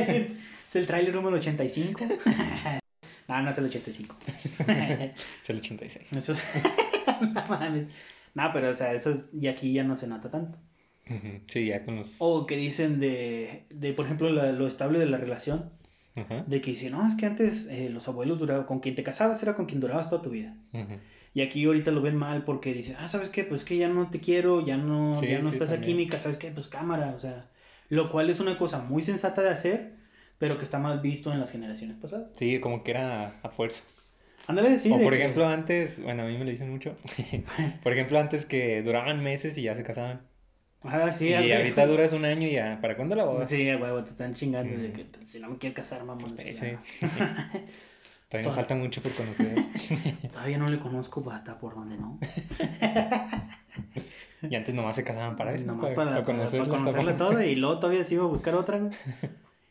es el tráiler número 85. no, no es el 85. Es el 86. Eso... no mames. No, pero o sea, eso es... Y aquí ya no se nota tanto. Sí, ya con los. O que dicen de, de por ejemplo, la- lo estable de la relación. Ajá. De que dicen, no, es que antes eh, los abuelos duraban, con quien te casabas era con quien durabas toda tu vida. Ujú. Y aquí ahorita lo ven mal porque dicen, ah, ¿sabes qué? Pues que ya no te quiero, ya no, Sí, ya no sí, estás también. Mica, ¿sabes qué? Pues cámara, o sea, lo cual es una cosa muy sensata de hacer, pero que está mal visto en las generaciones pasadas. Sí, como que era a fuerza. Ándale, sí. o de por que- ejemplo, antes, bueno, a mí me lo dicen mucho. por ejemplo, antes que duraban meses y ya se casaban. Ah, sí, y ahorita duras un año y ya. ¿Para cuándo la boda? Sí, a huevo, te están chingando de Mm. que pues, si no me quiero casar. Sí, pues, sí. ya. Todavía falta mucho por conocer. Todavía no le conozco basta por donde no. y antes nomás se casaban para eso. Nomás para, para, para para- conocerla para hasta conocerla abajo. toda y luego todavía se iba a buscar otra.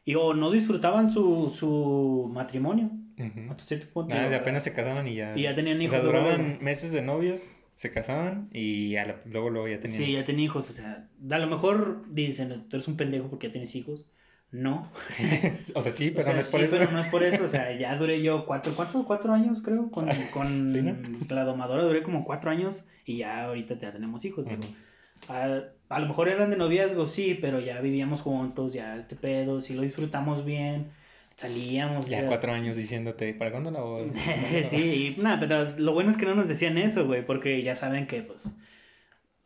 Y o no disfrutaban su, su matrimonio. Ujú. Hasta cierto punto. Nada, apenas se casaban y ya. Y ya tenían O hijos sea, luego, duraban luego. meses de novios, se casaban y a la- luego, luego ya tenían. Sí, ya hijos. tenía hijos, o sea, a lo mejor dicen, tú eres un pendejo porque ya tienes hijos. No. o sea, sí, O pero sea, no es por sí, eso. pero no es por eso, o sea, ya duré yo cuatro, ¿cuánto? Cuatro años, creo, con, con Sí, ¿no? la domadora duré como cuatro años y ya ahorita ya tenemos hijos. digo. Ujú. A, a lo mejor eran de noviazgo, sí, pero ya vivíamos juntos, ya este pedo, sí lo disfrutamos bien, salíamos. o Ya cuatro años diciéndote, ¿para cuándo la boda?" sí, nada, pero lo bueno es que no nos decían eso, güey, porque ya saben que, pues,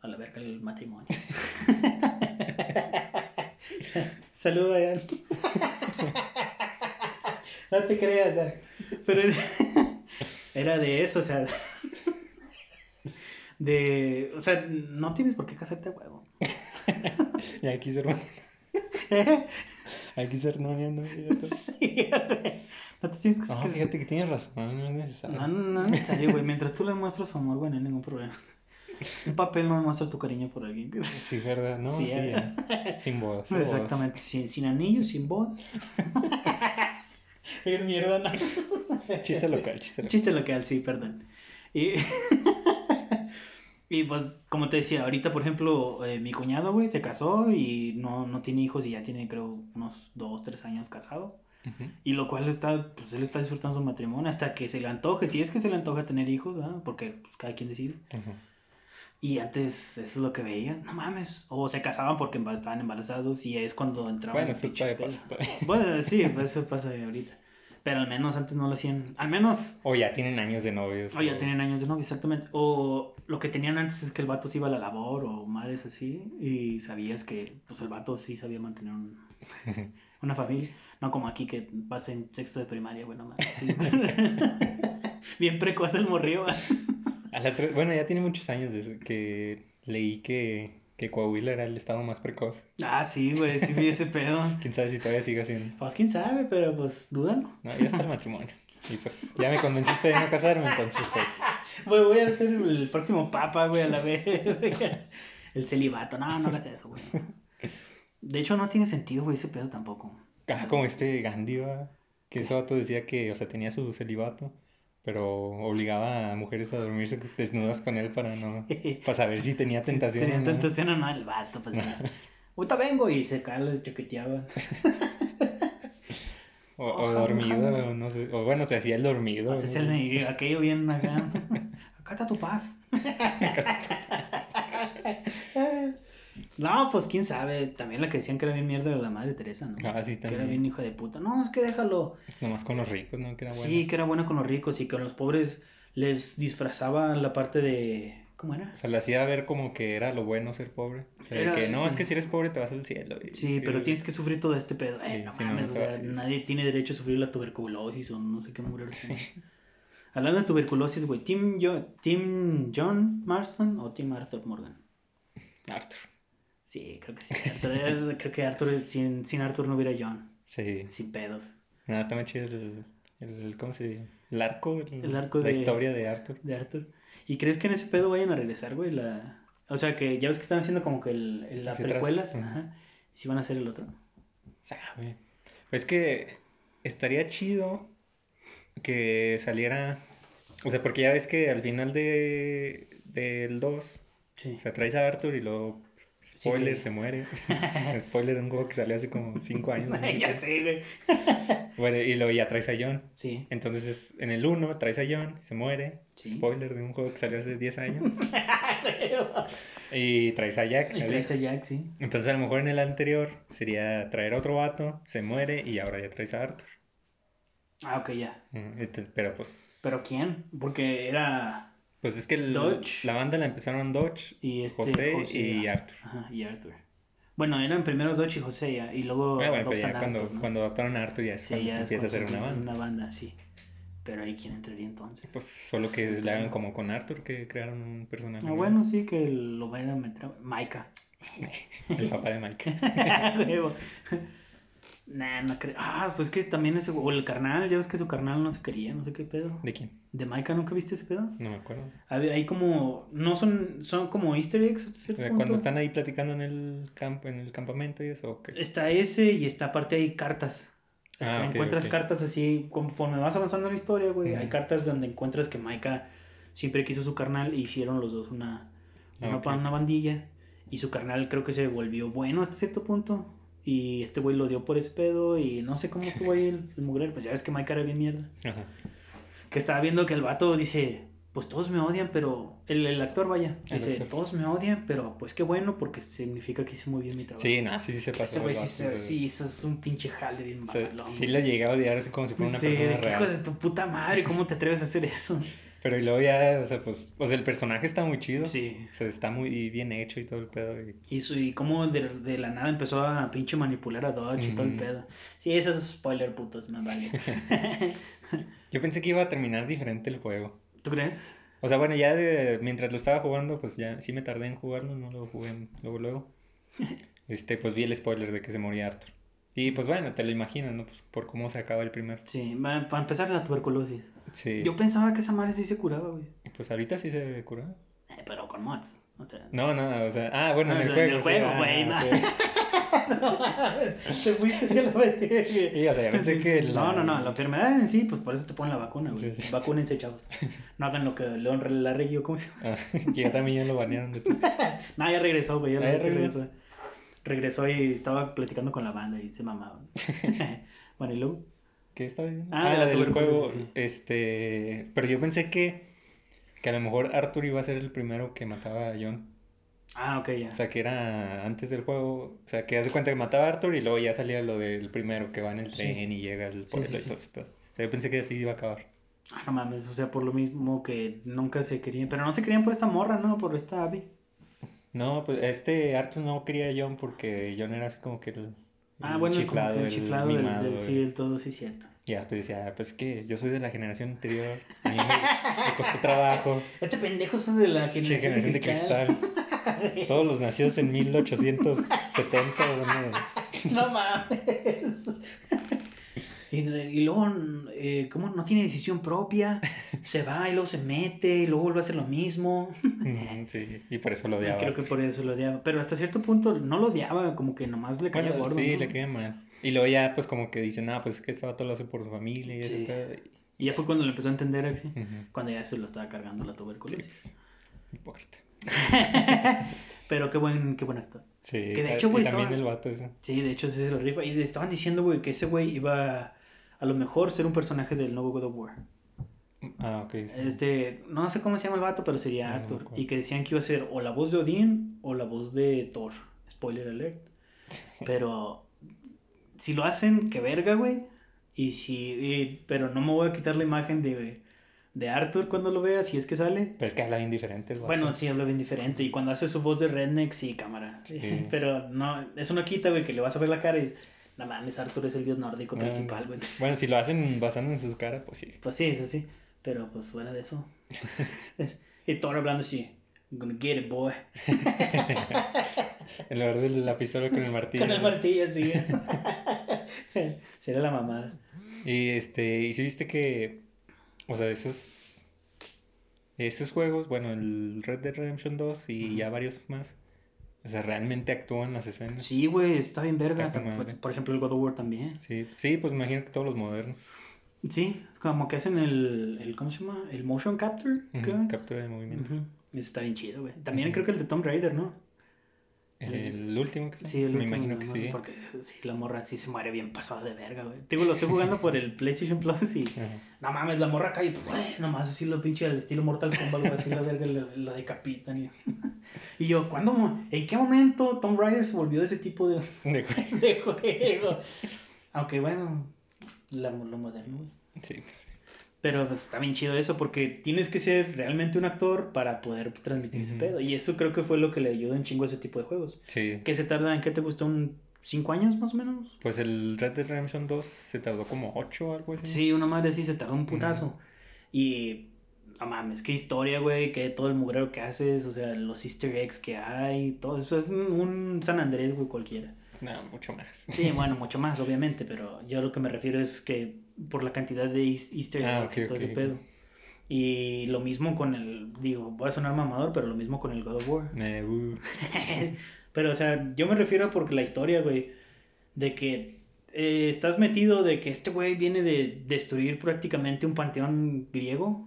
a la verga el matrimonio. Saluda, Adrián. no te creas, pero era- de eso, o sea, de, o sea, no tienes por qué casarte a huevo. Ya quise, hermano. Hay que ser novia, no, fíjate. Sí. No te tienes que No, fíjate que tienes razón, no es necesario. No, no, no es necesario, güey. Mientras tú le muestras amor, güey, no hay ningún problema. Un papel no demuestra tu cariño por alguien. Sí, verdad, no, Sí, sí, eh. Sin bodas. sin bodas. Exactamente. Sin, sin anillo, sin boda. Qué mierda, no. Chiste local, chiste local. Chiste local, sí, perdón. Y, y pues, como te decía, ahorita, por ejemplo, eh, mi cuñado, güey, se casó y no, no tiene hijos y ya tiene, creo, unos dos, tres años casado. Y lo cual está, pues él está disfrutando su matrimonio hasta que se le antoje, si es que se le antoja tener hijos, ¿verdad? Porque pues, cada quien decide. Ujú. Y antes eso es lo que veías, no mames. O se casaban porque estaban embarazados y es cuando entraban Bueno, en eso puede. Bueno, sí, pues eso pasa ahorita. Pero al menos antes no lo hacían. Al menos, O ya tienen años de novios. o ya tenían años de novio, exactamente. O lo que tenían antes es que el vato se iba a la labor o madres así. Y sabías que pues el vato sí sabía mantener un- una familia. No como aquí que vas en sexto de primaria, bueno, más. Bien precoz el morrío. A la Bueno, ya tiene muchos años desde que leí que, que Coahuila era el estado más precoz. Ah, sí, güey, sí vi ese pedo. Quién sabe si todavía sigue siendo. Pues quién sabe, pero pues dúdalo. No, ya está el matrimonio. Y pues ya me convenciste de no casarme, entonces pues. Güey, voy a ser el próximo papa, güey, a la vez. El celibato. No, no hagas eso, güey. De hecho, no tiene sentido, güey, ese pedo tampoco. Ah, como este Gandhi, ¿va? Que ese vato decía que, o sea, tenía su celibato, pero obligaba a mujeres a dormirse desnudas con él para no. Para saber si tenía Si tentación Tenía o no. tentación o no, el vato, pues. Ahorita vengo y se cae, les chaqueteaba. O, o dormido, o no sé. O bueno, se hacía el dormido. Haces ¿no? el y aquello bien acá. Acá está tu paz. No, pues quién sabe. También la que decían que era bien mierda era la madre Teresa, ¿no? Ah, sí, Que era también. bien hijo de puta. No, es que déjalo. Nomás con los ricos, ¿no? Que era bueno. Sí, que era buena con los ricos y con los pobres les disfrazaba la parte de. ¿Cómo era? O sea, lo hacía ver como que era lo bueno ser pobre. O sea, de que no, es que si eres pobre te vas al cielo. y- Sí, pero tienes que sufrir todo este pedo. Sí, Eh, no no, mames, no o sea, a nadie tiene derecho a sufrir la tuberculosis o no sé qué mugre. Hablando de tuberculosis, güey, ¿Team, Jo- ¿Team John Marston o Team Arthur Morgan? Arthur. Sí, creo que sí. Arthur creo que Arthur, sin, sin Arthur no hubiera John. Sí. Sin pedos. Nada, está muy chido el, el. ¿Cómo se dice? El arco. El, El arco La de- historia de Arthur. De Arthur. ¿Y crees que en ese pedo vayan a regresar, güey? La... O sea, que ya ves que están haciendo como que el, el- las precuelas. sí. Ajá. ¿Y si van a hacer el otro? Sabe. Pues que estaría chido que saliera. O sea, porque ya ves que al final de del 2, Sí. o sea, traes a Arthur y luego. Spoiler, Sí. se muere. Spoiler de un juego que salió hace como 5 años. no ya sé, güey. Bueno, y luego ya traes a John. Sí. Entonces es- en el 1 traes a John, se muere. Sí. Spoiler de un juego que salió hace 10 años. y traes a Jack. Y traes a Jack, sí. Entonces a lo mejor en el anterior sería traer a otro vato, se muere y ahora ya traes a Arthur. Ah, ok, ya. Mm, Pero pues, ¿Pero quién? Porque era. Pues es que el- Dodge. la banda la empezaron Dodge, Y este, José, y ah. Arthur. Ajá, y Arthur. Bueno, eran primero Dodge y José ya, y luego Ah, bueno, ya cuando, Arthur, ¿no? cuando adoptaron a Arthur ya es Sí, cuando ya se es empieza a hacer una banda. Una banda, sí. Pero ahí quién entraría entonces. Pues solo que Sí, le hagan como con Arthur, que crearon un personaje. Ah, bueno, sí, que lo vayan a meter. Maika. El papá de Mike. Nah, no creo. Ah, pues que también ese. O el carnal, ya ves que su carnal no se quería, no sé qué pedo. ¿De quién? ¿De Maika nunca viste ese pedo? No me acuerdo. Hay, hay como. No son. Son como easter eggs hasta O cierto sea, punto. Cuando están ahí platicando en el campo, en el campamento y eso. Está ese y está aparte hay cartas. O sea, Ah, encuentras cartas así, conforme vas avanzando en la historia, güey, hay cartas donde encuentras que Maika siempre quiso su carnal y hicieron los dos una, Ah, una, pa- una bandilla. Y su carnal creo que se volvió bueno hasta cierto punto. Y este güey lo dio por ese pedo y no sé cómo estuvo ahí el, el mugrero. Pues ya ves que Maika era bien mierda. Ajá. Que estaba viendo que el vato dice, pues todos me odian, pero... El, el actor, vaya, El dice, actor. todos me odian, pero pues qué bueno porque significa que hice muy bien mi trabajo. Sí, no, sí, sí se Ese pasó. güey el sí, se- sí, eso es un pinche jale bien o sea, mamalón, sí güey. le llegaba a odiar así como si fuera una Sí, persona de que hijo de real. tu puta madre, ¿cómo te atreves a hacer eso? Pero y luego ya, o sea, pues, sea, el personaje está muy chido. Sí. O sea, está muy bien hecho y todo el pedo. y- Y, su, y cómo de, de la nada empezó a pinche manipular a Dodge y todo el pedo. Sí, eso es spoiler, putos, me vale. Yo pensé que iba a terminar diferente el juego. ¿Tú crees? O sea, bueno, ya de, mientras lo estaba jugando, pues ya sí me tardé en jugarlo, no lo jugué luego, luego. este, pues vi el spoiler de que se moría Arthur. Y pues bueno, te lo imaginas, ¿no? Pues por cómo se acaba el primer. Sí, para empezar la tuberculosis. Sí. Yo pensaba que esa madre sí se curaba, güey. Pues ahorita sí se cura. Eh, pero con mods. O sea, No, no, o sea, ah, bueno, en Ah, el en juego. el sí, juego, ah, güey, no. no te fuiste hacia la verga. Sí, o sea, pensé que la- No, no, no, la enfermedad en sí, pues por eso te ponen la vacuna, güey. Sí, sí. Vacúnense, chavos. No hagan lo que León Larregui o cómo se llama. Ah, ya también ya lo banearon de todo. No, ya regresó, güey. Ya, ya regresó. regresó. regresó. y estaba platicando con la banda y se mamaban. bueno, y luego. ¿Qué estaba diciendo? Ah, de Ah, la del juego, sí. este, pero yo pensé que, que a lo mejor Arthur iba a ser el primero que mataba a John. Ah, ok, ya. O sea, que era antes del juego, o sea, que hace cuenta que mataba a Arthur y luego ya salía lo del primero que va en el Sí. tren y llega al pueblo sí, y todo pedo. O sea, yo pensé que así iba a acabar. Ah, no mames, o sea, por lo mismo que nunca se querían. Pero no se querían por esta morra, ¿no? Por esta Abby. No, pues este Arthur no quería a John porque John era así como que el, Ah, el bueno, chiflado, como que el el chiflado del, mimado, del- el- sí, del todo, sí, cierto. Y Arthur decía, "Ah, pues es que yo soy de la generación anterior, a mí me, me costó trabajo, Este pendejo es de la generación, generación de cristal. Todos los nacidos en 1870, bueno, No mames. Y, y luego, eh, ¿cómo no tiene decisión propia? Se va y luego se mete y luego vuelve a hacer lo mismo. mm, sí, y por eso lo odiaba. Creo que por eso lo odiaba. Pero hasta cierto punto no lo odiaba, como que nomás le caía Bueno, gordo. sí, ¿no? le caía mal. Y luego ya, pues como que dicen, ah, pues es que este vato lo hace por su familia y Sí. pedo", Y ya fue cuando lo empezó a entender, Axi. Cuando ya se lo estaba cargando la Sí, tuberculosis. pues, importa. Pero qué buen, qué buen actor. Sí, Que de ah, hecho, güey, también estaba- el vato ese. Sí, de hecho, ese se lo rifa. Y estaban diciendo, güey, que ese güey iba a lo mejor ser un personaje del nuevo God of War. Ah, ok. sí. Este, no sé cómo se llama el vato, pero sería No, Arthur. y que decían que iba a ser o la voz de Odín o la voz de Thor. Spoiler alert. Pero si lo hacen, que verga, güey. Y si, y- pero no me voy a quitar la imagen de, de Arthur cuando lo vea, si es que sale. Pero es que habla bien diferente el vato. Bueno, sí, habla bien diferente. Y cuando hace su voz de redneck, sí, cámara. Sí. Pero no, eso no quita, güey, que le vas a ver la cara y. No mames, Arthur es el dios nórdico Ah, principal, güey. Bueno, si lo hacen basando en su cara, pues sí. Pues sí, eso sí. Pero pues fuera de eso. es- y Thor hablando así. I'm gonna get it, boy. En lugar de la pistola con el martillo. Con el martillo, así. Sería la mamada. Y este, y si viste que, o sea, esos, esos juegos, bueno, el Red Dead Redemption 2 y ya varios más, o sea, realmente actúan las escenas. Sí, güey, está bien verga. Está Por, ejemplo, el God of War también. Sí, sí, pues imagino que todos los modernos. Sí, como que hacen el, el ¿cómo se llama? El motion capture, Ujú, creo. Captura de movimiento. Está bien chido, güey. También creo que el de Tomb Raider, ¿no? El último que Sí, el me último, imagino que ¿no? sí. Porque sí, la morra sí se muere bien pasada de verga, güey. Digo, lo estoy jugando por el PlayStation Plus y... Ajá. No mames, la morra cae y pues, nomás así lo pinche al estilo Mortal Kombat, güey, así la verga la, la decapitan. Y, y yo, ¿cuándo? ¿En qué momento Tomb Raider se volvió de ese tipo de, De juego. de juego? Aunque bueno, la- lo moderno, güey. Sí, pues sí. Pero pues, está bien chido eso porque tienes que ser realmente un actor para poder transmitir ese pedo. Y eso creo que fue lo que le ayudó en chingo a ese tipo de juegos. Sí. ¿Qué se tarda en qué te gustó? ¿Un cinco años más o menos? Pues el Red Dead Redemption 2 se tardó como 8 o algo así. Sí, una madre sí se tardó un putazo. Ujú. Y no mames, qué historia, güey, que todo el mugrero que haces, o sea, los easter eggs que hay, todo eso es un, un San Andrés, güey, cualquiera. No, mucho más. Sí, bueno, mucho más, obviamente, pero yo lo que me refiero es que por la cantidad de eas- easter Ah, eggs ok, y todo ese pedo. Y lo mismo con el, digo, voy a sonar mamador, pero lo mismo con el God of War. Eh, uh, Pero, o sea, yo me refiero porque la historia, güey, de que eh, estás metido de que este güey viene de destruir prácticamente un panteón griego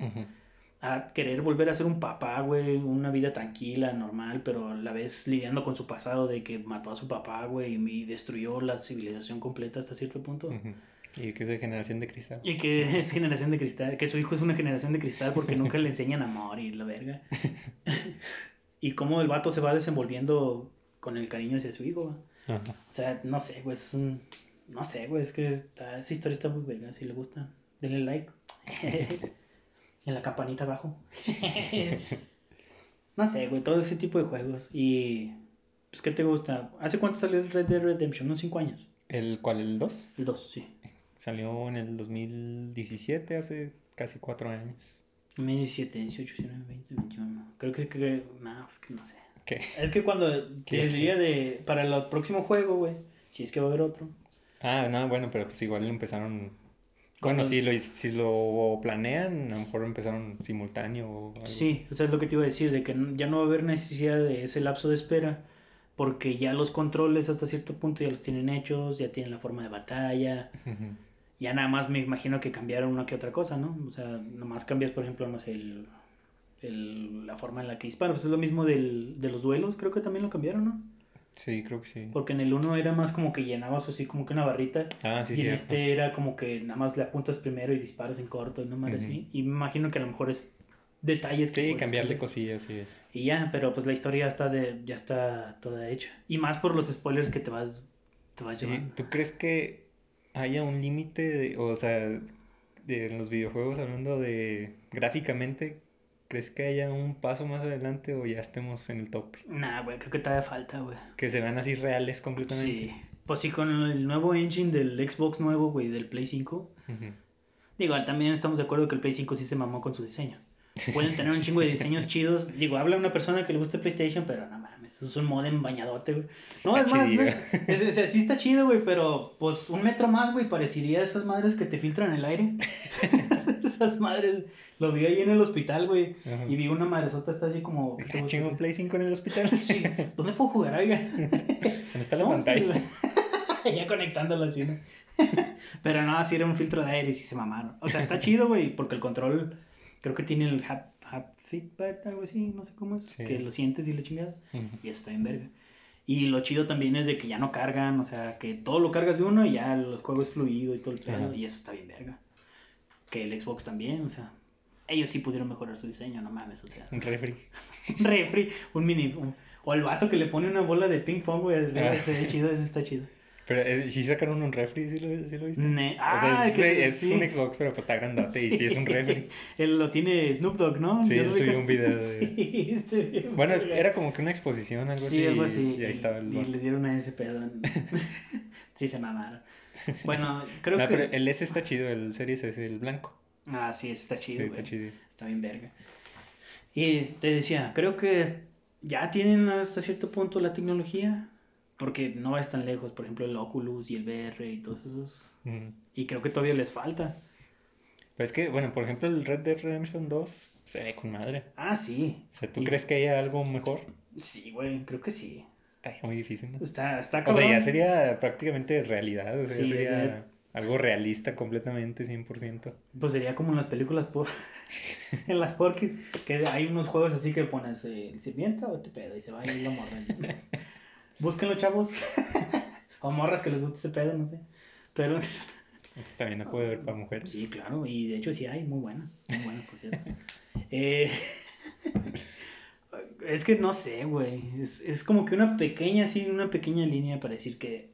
a querer volver a ser un papá, güey, una vida tranquila, normal, pero a la vez lidiando con su pasado de que mató a su papá, güey, y destruyó la civilización completa hasta cierto punto. Ujú. Y que es de generación de cristal. Y que es generación de cristal, que su hijo es una generación de cristal porque nunca le enseñan amor y la verga. y cómo el vato se va desenvolviendo con el cariño hacia su hijo. Ajá. O sea, no sé, güey, es un... No sé, güey, es que está... esa historia está muy verga, si le gusta, denle like. en la campanita abajo. no sé, güey, todo ese tipo de juegos. Y... Pues, ¿qué te gusta? ¿Hace cuánto salió el Red Dead Redemption? ¿Unos 5 años? ¿El cuál? ¿El 2? El 2, sí. Salió en el 2017, hace casi 4 años. 2017, 18, 19, 20, 21. Creo que... que no, es que no sé. ¿Qué? Es que cuando ¿Qué el es día eso? de para el próximo juego, güey, si es que va a haber otro. Ah, no, bueno, pero pues igual empezaron. Bueno, si lo, si lo planean, a lo mejor empezaron simultáneo o algo. Sí, o sea, es lo que te iba a decir, de que ya no va a haber necesidad de ese lapso de espera, porque ya los controles hasta cierto punto ya los tienen hechos, ya tienen la forma de batalla, Ujú. Ya nada más me imagino que cambiaron una que otra cosa, ¿no? O sea, nomás cambias, por ejemplo, no sé, el, el- la forma en la que disparan, pues es lo mismo del, de los duelos, creo que también lo cambiaron, ¿no? Sí, creo que sí. Porque en el uno era más como que llenabas así como que una barrita, Ah, sí, y en este era como que nada más le apuntas primero y disparas en corto no más Ujú. así, y me imagino que a lo mejor es detalles que Sí, cambiarle cambiar. cosillas, sí es. Y ya, pero pues la historia está de, ya está toda hecha. Y más por los spoilers que te vas, te vas ¿Y llevando. tú crees que haya un límite, o sea, de en los videojuegos hablando de gráficamente, ¿crees que haya un paso más adelante o ya estemos en el tope? Nah, güey, creo que todavía falta, güey. Que se vean así reales completamente. Sí. Pues sí, con el nuevo engine del Xbox nuevo, güey, del Play 5. Ujú. Digo, también estamos de acuerdo que el Play 5 sí se mamó con su diseño. Pueden tener un chingo de diseños chidos. Digo, habla una persona que le gusta PlayStation, pero no mames, eso es un modem bañadote, güey. No, Está es más, no, es, o sea, sí está chido, güey, pero pues un metro más, güey, parecería esas madres que te filtran el aire. esas madres. Lo vi ahí en el hospital, güey. Ajá. Y vi una madresota está así como. ¿qué te Ah, chingo Play 5 en el hospital. Sí, ¿dónde puedo jugar, oiga? ¿Dónde está la No, pantalla? sí, ya conectándolo así, ¿no? Pero no, así era un filtro de aire y sí se mamaron. O sea, está chido, güey, porque el control creo que tiene el hap, hap feedback, algo así, no sé cómo es, Sí. que lo sientes y la chingada. Ujú. Y eso está en verga. Y lo chido también es de que ya no cargan, o sea, que todo lo cargas de uno y ya el juego es fluido y todo el pedo, y eso está bien verga. Que el Xbox también, o sea, ellos sí pudieron mejorar su diseño, no mames, o sea. Un refri. un refri, un mini. un- o el vato que le pone una bola de ping pong, güey. Ah. Ese chido, ese está chido. Pero eh, sí sacaron un refri, ¿sí lo, sí lo viste? Ne- O ah, sea, es, que es sí. un Xbox, pero pues está grandote y sí es un refri. Él lo tiene Snoop Dogg, ¿no? Sí, él subió un video de- Sí. Bueno, es- era como que una exposición, algo Sí, así. algo así. Y ahí estaba el Y le dieron a ese pedo. sí, se mamaron. Bueno, creo No, que. pero el S está chido, el Series S, el blanco. Ah, sí, está chido, sí, está chido. Está bien verga. Y te decía, creo que ya tienen hasta cierto punto la tecnología. Porque no va tan lejos, por ejemplo, el Oculus y el VR y todos esos. Y creo que todavía les falta. Pero es que, bueno, por ejemplo, el Red Dead Redemption 2 se ve con madre. Ah, sí. O sea, ¿tú Y- crees que haya algo mejor? Sí, güey, creo que sí. Está muy difícil, ¿no? Está, está O sea, cabrón. ya sería prácticamente realidad, o sea, ya Sí, sería algo realista completamente, 100%. Pues sería como en las películas por... en las porquis, que hay unos juegos así que pones eh, sirvienta o te pedo y se va a ir la morra. Búsquenlo, chavos. o morras que les guste ese pedo, no sé. Pero También no puede haber para mujeres. sí, claro, y de hecho sí hay, muy buena. Muy buena, por cierto. Eh, es que no sé, güey. Es, es como que una pequeña, sí, una pequeña línea para decir que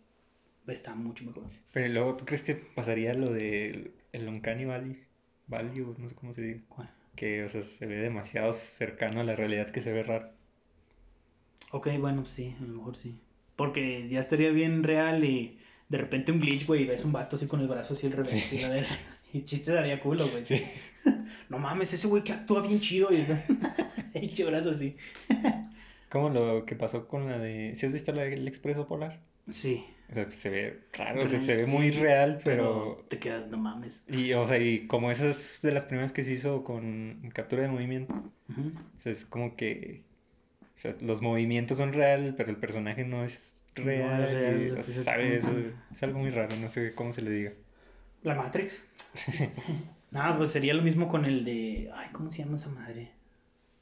está mucho mejor. Pero luego, ¿tú crees que pasaría lo del el Uncanny Valley? Value, no sé cómo se diga. ¿Cuál? Que, o sea, se ve demasiado cercano a la realidad que se ve raro. Ok, bueno, sí, a lo mejor sí. Porque ya estaría bien real y de repente un glitch, güey, y ves un vato así con el brazo así al revés. Sí. Y, la verga. y sí te daría culo, güey. Sí. No mames, ese güey que actúa bien chido. Y hecho brazo así. Como lo que pasó con la de... ¿Si has visto la del Expreso Polar? Sí. O sea, se ve raro, o sea, se ve Sí, muy real, pero... Te quedas, no mames. Y, o sea, y como esa es de las primeras que se hizo con captura de movimiento, Ujú. o sea, es como que... O sea, los movimientos son real, pero el personaje no es No real. es real, y, sea, es ¿sabes? Es, es algo muy raro, no sé cómo se le diga. La Matrix. no, pues sería lo mismo con el de. Ay, ¿cómo se llama esa madre?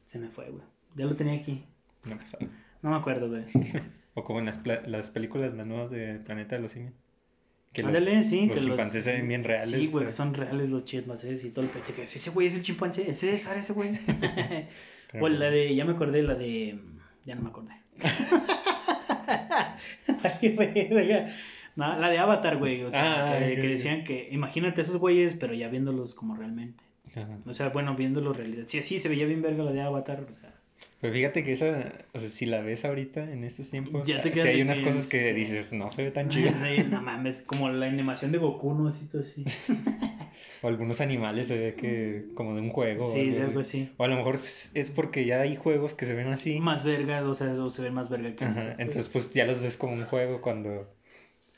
Se me fue, güey. Ya lo tenía aquí. No, pues, No me acuerdo, güey. O como en las, las películas las nuevas de Planeta de los Simios. Que los, Ándale, sí, los que chimpancés se ven bien reales. Sí, güey, sea, son reales los chimpancés y todo el pecho. Que ese güey es el chimpancé, ese es ese güey. o la de, ya me acordé, la de. Ya no me acordé. No, la de Avatar, güey. O sea, Ah, que, que decían que imagínate esos güeyes, pero ya viéndolos como realmente. Ajá. O sea, bueno, viéndolos realidad. Sí, sí, se veía bien verga la de Avatar. O sea, Pero fíjate que esa, o sea, si la ves ahorita en estos tiempos, Ya te quedas hay unas cosas que dices, no se ve tan chido. Sí, no mames, como la animación de Goku, ¿no? Así, todo así. O algunos animales se ve que como de un juego. o Sí, algo de así. algo así. O a lo mejor es porque ya hay juegos que se ven así. Más verga, o sea, o se ve más verga que Ajá, entonces pues ya los ves como un juego cuando...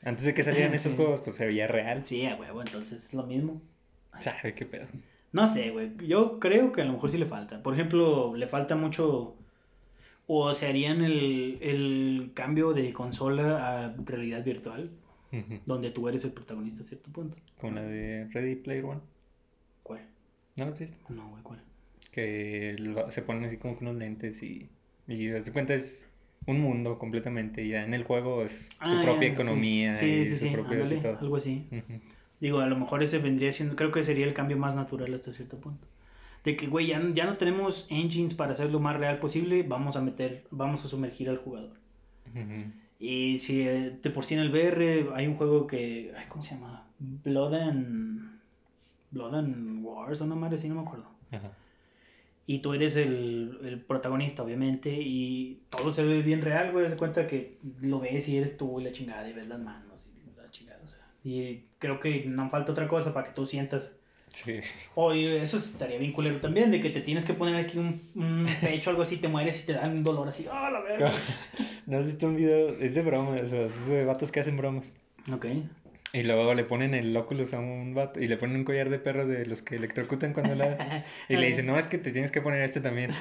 Antes de que salieran esos Sí. juegos pues se veía real. Sí, a huevo, entonces es lo mismo. ¿Sabe qué pedo? No sé, güey. Yo creo que a lo mejor sí le falta. Por ejemplo, le falta mucho. O se harían el, el cambio de consola a realidad virtual, Donde tú eres el protagonista a cierto punto. Como la de Ready Player One. ¿Cuál? ¿No lo viste? No, güey, ¿cuál? Que lo- se ponen así como que unos lentes y... Y de cuenta es un mundo completamente. Y ya en el juego es su Ah, propia ya, economía Sí, y sí, su propio ándale, todo. algo así. Digo, a lo mejor ese vendría siendo, creo que sería el cambio más natural hasta cierto punto. De que, güey, ya, ya no tenemos engines para hacer lo más real posible, vamos a meter, vamos a sumergir al jugador. Ujú. Y si eh, de por sí en el VR hay un juego que, ay, ¿cómo se llama? Blood and, Blood and Wars, o una madre así, no me acuerdo. Ajá. Y tú eres el, el protagonista, obviamente, y todo se ve bien real, güey. De cuenta que lo ves y eres tú y la chingada, y ves las manos y la chingada, o sea. Y creo que no falta otra cosa para que tú sientas. Sí. Oye, eso estaría bien culero también, de que te tienes que poner aquí un, un pecho o algo así, te mueres y te dan un dolor así. ¡Ah, la verga! ¿No has visto un video? Es de bromas, o sea, es de vatos que hacen bromas. Ok. Y luego le ponen el Oculus a un vato y le ponen un collar de perro de los que electrocutan cuando la... Y le dicen, no, es que te tienes que poner este también.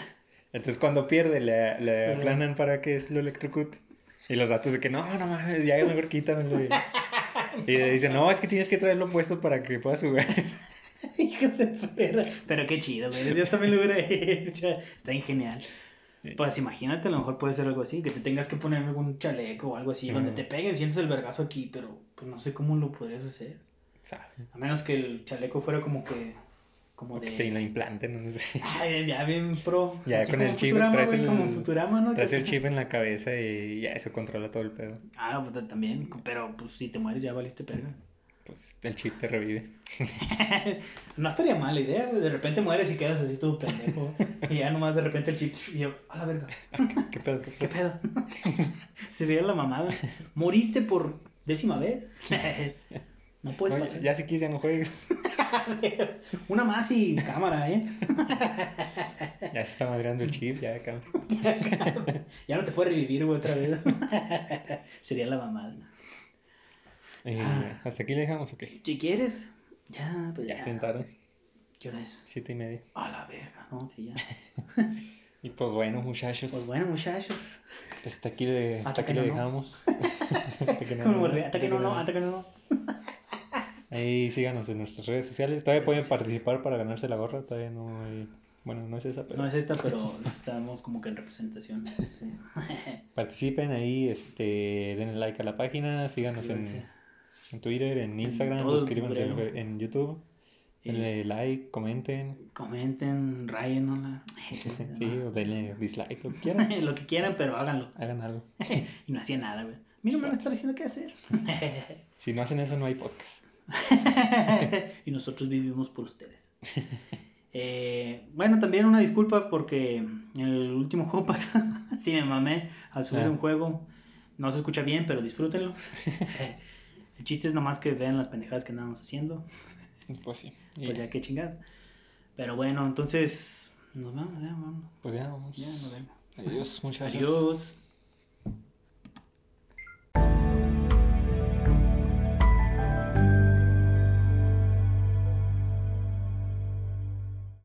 Entonces cuando pierde le, le aplanan para que lo electrocute. Y los vatos de que, no, no mames, ya mejor quítamelo. Y, y le dicen, no, es que tienes que traerlo puesto para que puedas jugar. Hijos de perra. Pero qué chido, güey. Yo también lo hubiera hecho. Está bien genial. Pues imagínate, a lo mejor puede ser algo así, que te tengas que poner algún chaleco o algo así, donde Ajá. te peguen, sientes el vergazo aquí, pero pues no sé cómo lo podrías hacer. A menos que el chaleco fuera como que, como O que de... te lo implanten, no sé. Ay, ya bien pro. Ya Así con el chip Futurama, traes el- como Futurama, ¿no? Traes Que- el chip en la cabeza y ya eso controla todo el pedo. Ah, pues también, pero pues si te mueres ya valiste perga. Pues el chip te revive. no estaría mala idea. De repente mueres y quedas así todo pendejo. y ya nomás de repente el chip y yo, a la verga. ¿Qué pedo? ¿Qué pedo? Sería la mamada. ¿Moriste por décima vez? no puedes Oye, pasar. ya si quieres ya no juegues. Una más y cámara, ¿eh? Ya se está madreando el chip, ya acá. ya no te puedes revivir, güey, otra vez. Sería la mamada. Eh, Ah. ¿Hasta aquí le dejamos o qué? Si quieres, ya, pues ya. Ya, ¿Qué hora es? siete y media. A la verga, ¿no? Sí, ya. Y pues bueno, muchachos, Pues bueno, muchachos. hasta aquí le, Hasta hasta aquí le no. dejamos. hasta que no, Como no, hasta que no, no, hasta que no, no. Ahí síganos en nuestras redes sociales. Todavía pueden participar para ganarse la gorra. Todavía no hay... Bueno, no es esa, pero No es esta, pero estamos como que en representación. Sí. participen ahí, este, denle like a la página, síganos en. En Twitter, en Instagram, suscríbanse en, YouTube, denle like, comenten, comenten, rayen, ¿no? sí, o denle dislike, lo que quieran, Lo que quieran, pero háganlo. hagan algo. y no hacía nada, güey. Me estar diciendo qué hacer. Si no hacen eso, no hay podcast. y nosotros vivimos por ustedes. Eh, bueno, también una disculpa porque en el último juego pasado sí me mamé al subir Ah. un juego. No se escucha bien, pero disfrútenlo. El chiste es nomás que vean las pendejadas que andamos haciendo. Pues sí. Y Pues ya que chingadas. Pero bueno, entonces nos vamos, ya, vamos. pues ya vamos. Ya, nos vemos. Adiós, muchachos. Adiós.